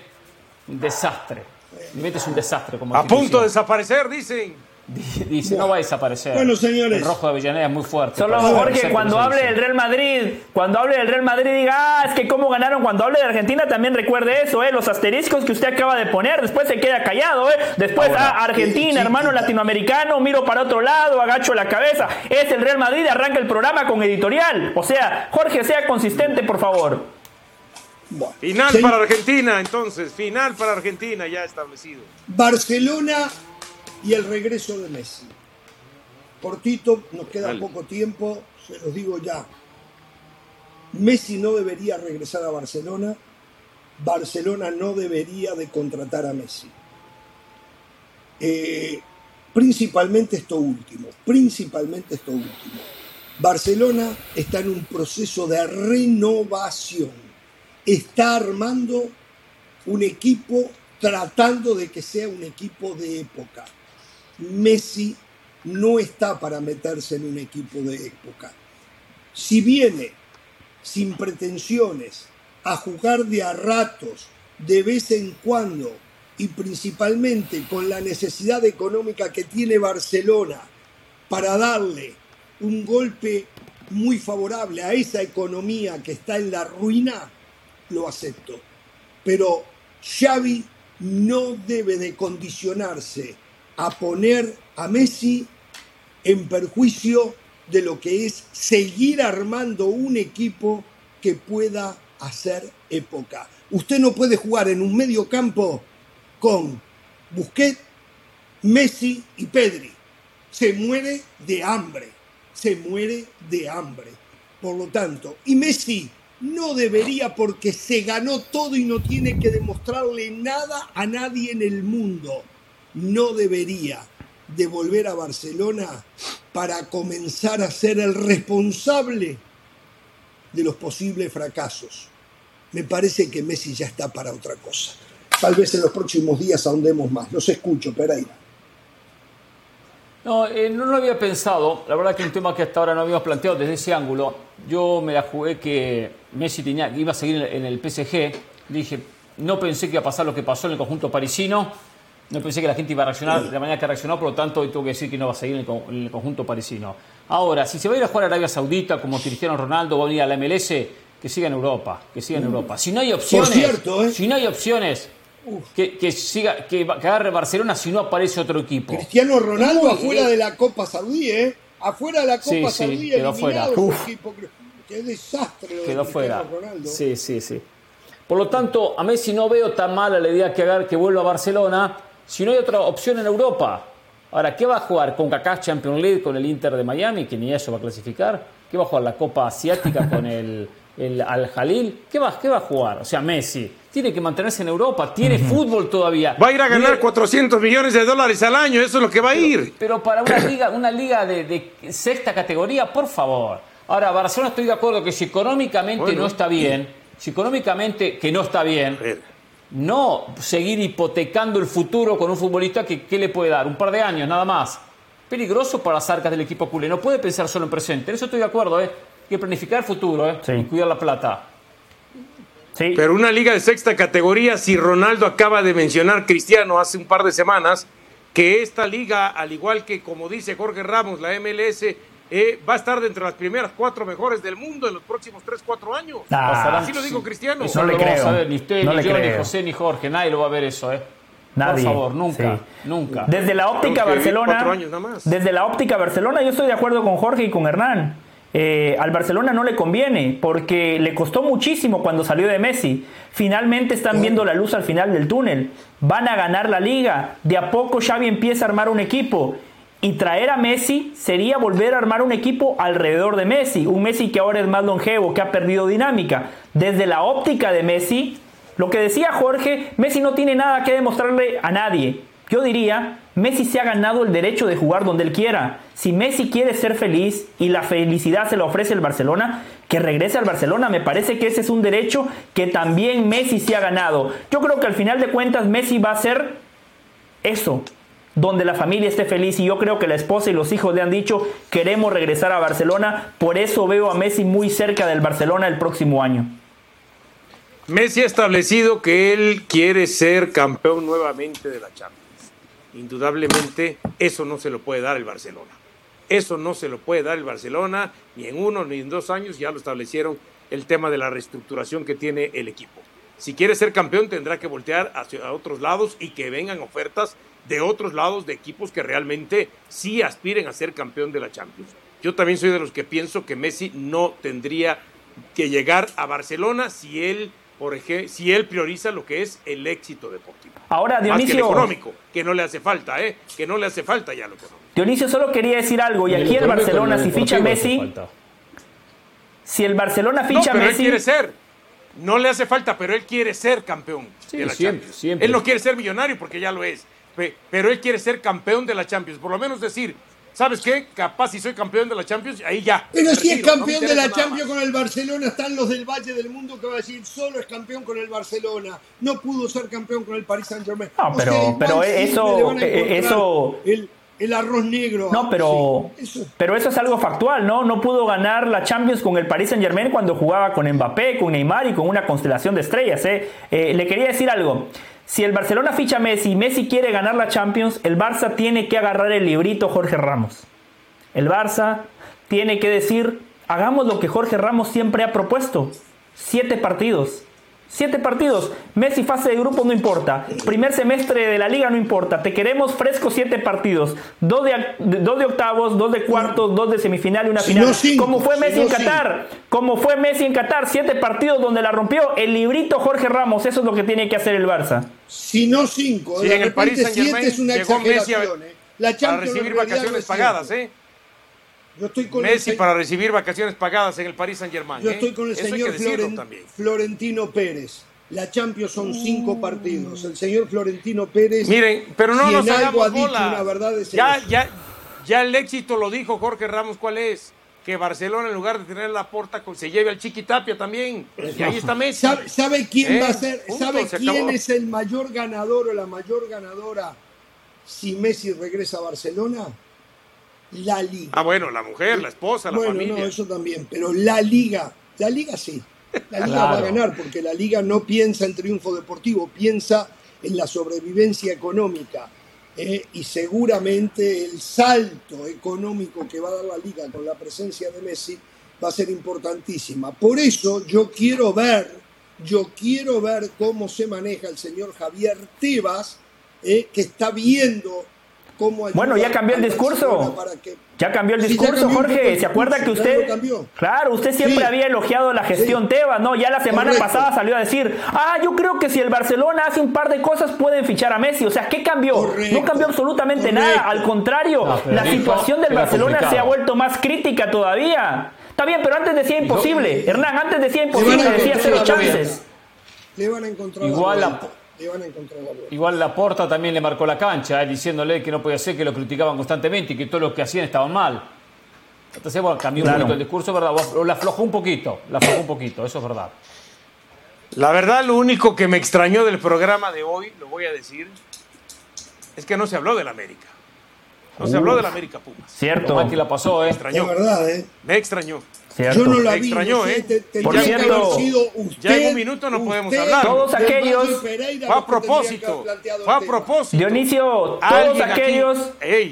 Un desastre. Independiente es un desastre. Como a punto de desaparecer, dicen. Dice, no va a desaparecer. Bueno, señores. El rojo de Avellaneda es muy fuerte. Solo Jorge, cuando hable del Real Madrid, cuando hable del Real Madrid, diga, ah, es que cómo ganaron. Cuando hable de Argentina, también recuerde eso, ¿eh? Los asteriscos que usted acaba de poner. Después se queda callado, ¿eh? Después, ah, Argentina, hermano latinoamericano, miro para otro lado, agacho la cabeza. Es el Real Madrid, arranca el programa con editorial. O sea, Jorge, sea consistente, por favor. final para Argentina, entonces. Final para Argentina, ya establecido. Barcelona y el regreso de Messi. Cortito, nos queda poco tiempo, se los digo ya. Messi no debería regresar a Barcelona, Barcelona no debería de contratar a Messi. Eh, principalmente esto último, principalmente esto último. Barcelona está en un proceso de renovación, está armando un equipo tratando de que sea un equipo de época. Messi no está para meterse en un equipo de época. Si viene sin pretensiones a jugar de a ratos, de vez en cuando, y principalmente con la necesidad económica que tiene Barcelona para darle un golpe muy favorable a esa economía que está en la ruina, lo acepto. Pero Xavi no debe de condicionarse a poner a Messi en perjuicio de lo que es seguir armando un equipo que pueda hacer época. Usted no puede jugar en un medio campo con Busquets, Messi y Pedri. Se muere de hambre, se muere de hambre. Por lo tanto, y Messi no debería porque se ganó todo y no tiene que demostrarle nada a nadie en el mundo no debería de volver a Barcelona para comenzar a ser el responsable de los posibles fracasos. Me parece que Messi ya está para otra cosa. Tal vez en los próximos días ahondemos más. Los escucho, Pereira. No, eh, no lo había pensado. La verdad que un tema que hasta ahora no habíamos planteado desde ese ángulo. Yo me la jugué que Messi tenía, iba a seguir en el PSG. Dije, no pensé que iba a pasar lo que pasó en el conjunto parisino no pensé que la gente iba a reaccionar de la manera que reaccionó, por lo tanto, hoy tengo que decir que no va a seguir en el, conjunto parisino. Ahora, si se va a ir a jugar a Arabia Saudita como Cristiano Ronaldo, va a venir a la MLS, que siga en Europa, que siga en Europa. Si no hay opciones, ¿eh? si no hay opciones, que, siga, que, agarre Barcelona si no aparece otro equipo. Cristiano Ronaldo afuera de la Copa Saudí, ¿eh? Afuera de la Copa sí, Saudí, sí, quedó fuera. Qué desastre lo quedó fuera. Ronaldo. Sí, sí, sí. Por lo tanto, a Messi no veo tan mala la idea que, agarre, que vuelva a Barcelona si no hay otra opción en Europa. Ahora, ¿qué va a jugar con Kaká Champions League con el Inter de Miami, que ni eso va a clasificar? ¿Qué va a jugar la Copa Asiática con el, Al Jalil? ¿Qué va, ¿Qué va a jugar? O sea, Messi tiene que mantenerse en Europa, tiene fútbol todavía. Va a ir a ganar 400 millones de dólares al año, eso es lo que va a ir. Pero, para una liga, una liga de, sexta categoría, por favor. Ahora, Barcelona estoy de acuerdo que si económicamente no está bien, si económicamente que no está bien, no seguir hipotecando el futuro con un futbolista que ¿qué le puede dar? Un par de años, nada más. Peligroso para las arcas del equipo culé. No puede pensar solo en presente. En eso estoy de acuerdo, ¿eh? Hay que planificar el futuro, ¿eh? Y cuidar la plata. Sí. Pero una liga de sexta categoría, si Ronaldo acaba de mencionar Cristiano hace un par de semanas, que esta liga, al igual que como dice Jorge Ramos, la MLS, eh, va a estar dentro de las primeras cuatro mejores del mundo en los próximos tres, cuatro años. Ah, Así lo digo Cristiano. no, le creo. ni usted, ni yo, ni José, ni Jorge. Nadie lo va a ver eso, ¿eh? Nadie. Por favor, nunca, nunca. Desde la óptica Barcelona, desde la óptica Barcelona, yo estoy de acuerdo con Jorge y con Hernán. Eh, al Barcelona no le conviene porque le costó muchísimo cuando salió de Messi. Finalmente están viendo la luz al final del túnel. Van a ganar la liga. De a poco Xavi empieza a armar un equipo y traer a Messi sería volver a armar un equipo alrededor de Messi. Un Messi que ahora es más longevo, que ha perdido dinámica. Desde la óptica de Messi, Lo que decía Jorge, Messi no tiene nada que demostrarle a nadie. Yo diría, Messi se ha ganado el derecho de jugar donde él quiera. Si Messi quiere ser feliz y la felicidad se la ofrece el Barcelona, que regrese al Barcelona. Me parece que ese es un derecho que también Messi se ha ganado. Yo creo que al final de cuentas Messi va a ser eso, donde la familia esté feliz y yo creo que la esposa y los hijos le han dicho queremos regresar a Barcelona, por eso veo a Messi muy cerca del Barcelona el próximo año. Messi ha establecido que él quiere ser campeón nuevamente de la Champions. Indudablemente eso no se lo puede dar el Barcelona. Eso no se lo puede dar el Barcelona ni en uno ni en dos años, ya lo establecieron el tema de la reestructuración que tiene el equipo. Si quiere ser campeón tendrá que voltear hacia otros lados y que vengan ofertas de otros lados de equipos que realmente sí aspiren a ser campeón de la Champions. Yo también soy de los que pienso que Messi no tendría que llegar a Barcelona si él, por ejemplo, si él prioriza lo que es el éxito deportivo. Ahora, Dionisio. Más que el económico, que no le hace falta, ¿eh? Que no le hace falta ya lo económico. Dionisio, solo quería decir algo. Y aquí el Barcelona, si ficha Messi. Si el Barcelona ficha no, pero Messi. Él quiere ser. No le hace falta, pero él quiere ser campeón sí, de la siempre, Champions. Siempre. Él no quiere ser millonario porque ya lo es. Pero él quiere ser campeón de la Champions. Por lo menos decir, ¿sabes qué? Capaz si soy campeón de la Champions, ahí ya. Pero si es campeón no de la Champions con el Barcelona, están los del Valle del Mundo que va a decir, solo es campeón con el Barcelona. No pudo ser campeón con el Paris Saint Germain. No, pero, o sea, pero eso, eso, el, el arroz negro. No, pero, sí, eso. pero eso es algo factual, ¿no? No pudo ganar la Champions con el Paris Saint Germain cuando jugaba con Mbappé, con Neymar y con una constelación de estrellas. ¿eh? Eh, le quería decir algo. Si el Barcelona ficha a Messi y Messi quiere ganar la Champions, el Barça tiene que agarrar el librito Jorge Ramos. El Barça tiene que decir, hagamos lo que Jorge Ramos siempre ha propuesto. Siete partidos. Siete partidos. Messi fase de grupo no importa. Primer semestre de la liga no importa. Te queremos fresco siete partidos. Dos de, dos de octavos, dos de cuartos, dos de semifinal y una final. No cinco, como fue Messi no en Qatar. Como fue Messi en Qatar. Siete partidos donde la rompió. El librito Jorge Ramos. Eso es lo que tiene que hacer el Barça. Si no cinco. Sí, en el Saint Germain es una llegó Messi a, ¿eh? La para Champions recibir vacaciones pagadas. ¿eh? Yo estoy con Messi el, para recibir vacaciones pagadas en el Paris Saint Germain. yo estoy con el Eso señor Floren-. Florentino Pérez. La Champions son cinco partidos. El señor Florentino Pérez. Miren, pero no si nos hagamos bola. una verdad es ya, eso. ya, ya el éxito lo dijo Jorge Ramos, ¿cuál es? Que Barcelona, en lugar de tener la porta, se lleve al Chiquitapia también. Y ahí está Messi. ¿Sabe, sabe quién Eh, va a ser? punto, ¿Sabe se quién acabó. es el mayor ganador o la mayor ganadora si Messi regresa a Barcelona? La Liga. Ah, bueno, la mujer, la esposa, la bueno, familia. no, eso también, pero la Liga, la Liga sí. La Liga Claro. va a ganar porque la Liga no piensa en triunfo deportivo, piensa en la sobrevivencia económica. eh, y seguramente el salto económico que va a dar la Liga con la presencia de Messi va a ser importantísima. Por eso yo quiero ver, yo quiero ver cómo se maneja el señor Javier Tebas, eh, que está viendo cómo Bueno, ya cambió el discurso. Que Ya cambió el Sí, discurso, cambió Jorge. el ¿Se acuerda que usted... Claro, usted siempre Sí. había elogiado la gestión Tebas, ¿no? Ya la semana Correcto. pasada salió a decir, ah, yo creo que si el Barcelona hace un par de cosas pueden fichar a Messi. O sea, ¿qué cambió? Correcto. No cambió absolutamente Correcto. nada. Al contrario, No, pero la dijo situación del Barcelona se ha vuelto más crítica todavía. Está bien, pero antes decía imposible. Hernán, antes decía Le imposible, decía cero chances. Le van a encontrar Igual la. Le van a encontrar la vuelta. Igual la porta también le marcó la cancha, eh, diciéndole que no podía ser, que lo criticaban constantemente y que todo lo que hacían estaban mal. Entonces, bueno, cambió Claro. un poquito el discurso, ¿verdad? O la aflojó un poquito, la aflojó un poquito, eso es verdad. La verdad, lo único que me extrañó del programa de hoy, lo voy a decir, es que no se habló del América. No se habló del América Pumas. Cierto, Lo mal que la pasó, Me ¿eh? Es extrañó. verdad, ¿eh? Me extrañó. Cierto. Yo no la vi. extrañó, no sé, ¿eh? te- Por cierto, sido usted, ya en un minuto no podemos usted, hablar. Todos aquellos- Pereira, Fue a propósito. Fue a propósito. Dionisio, todos aquellos,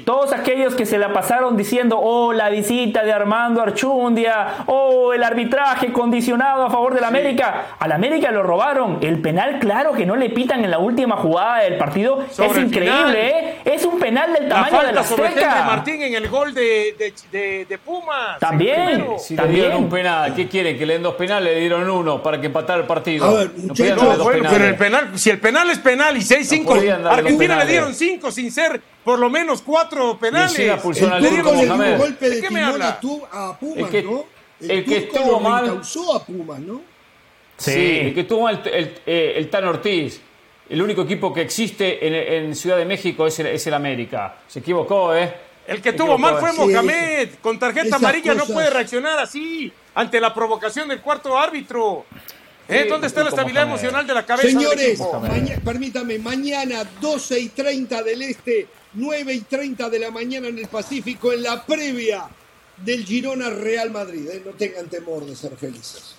todos aquellos que se la pasaron diciendo, oh, la visita de Armando Archundia, oh, el arbitraje condicionado a favor del América. Al América lo robaron. El penal, claro que no le pitan en la última jugada del partido. Sobre es increíble, final. ¿eh? Es un penal del La tamaño de la falta sobre Henry Azteca. Martín en el gol de, de, de- de Pumas. También. También. Dieron un penal, ¿qué quieren? Que le den dos penales, le dieron uno para que empatara el partido. A ver, no No, bueno, penales. pero el penal, si el penal es penal y 6-5, podían darle a Argentina le dieron 5 sin ser por lo menos 4 penales. El Le turco como le dieron dio un Mohamed. golpe de ¿De qué me habla? a, Pumas, El que- ¿no? el que turco estuvo mal- encausó a Pumas, ¿no? Sí, el que tuvo el, el, eh, el Tan Ortiz. El único equipo que existe en, en Ciudad de México es el, es el América. Se equivocó, ¿eh? El que tuvo mal fue Mohamed. Con tarjeta amarilla no puede reaccionar así ante la provocación del cuarto árbitro. ¿Eh? ¿Dónde está la estabilidad emocional de la cabeza? Señores, permítame, mañana 12 y 30 del Este, 9 y 30 de la mañana en el Pacífico, en la previa del Girona Real Madrid. ¿eh? No tengan temor de ser felices.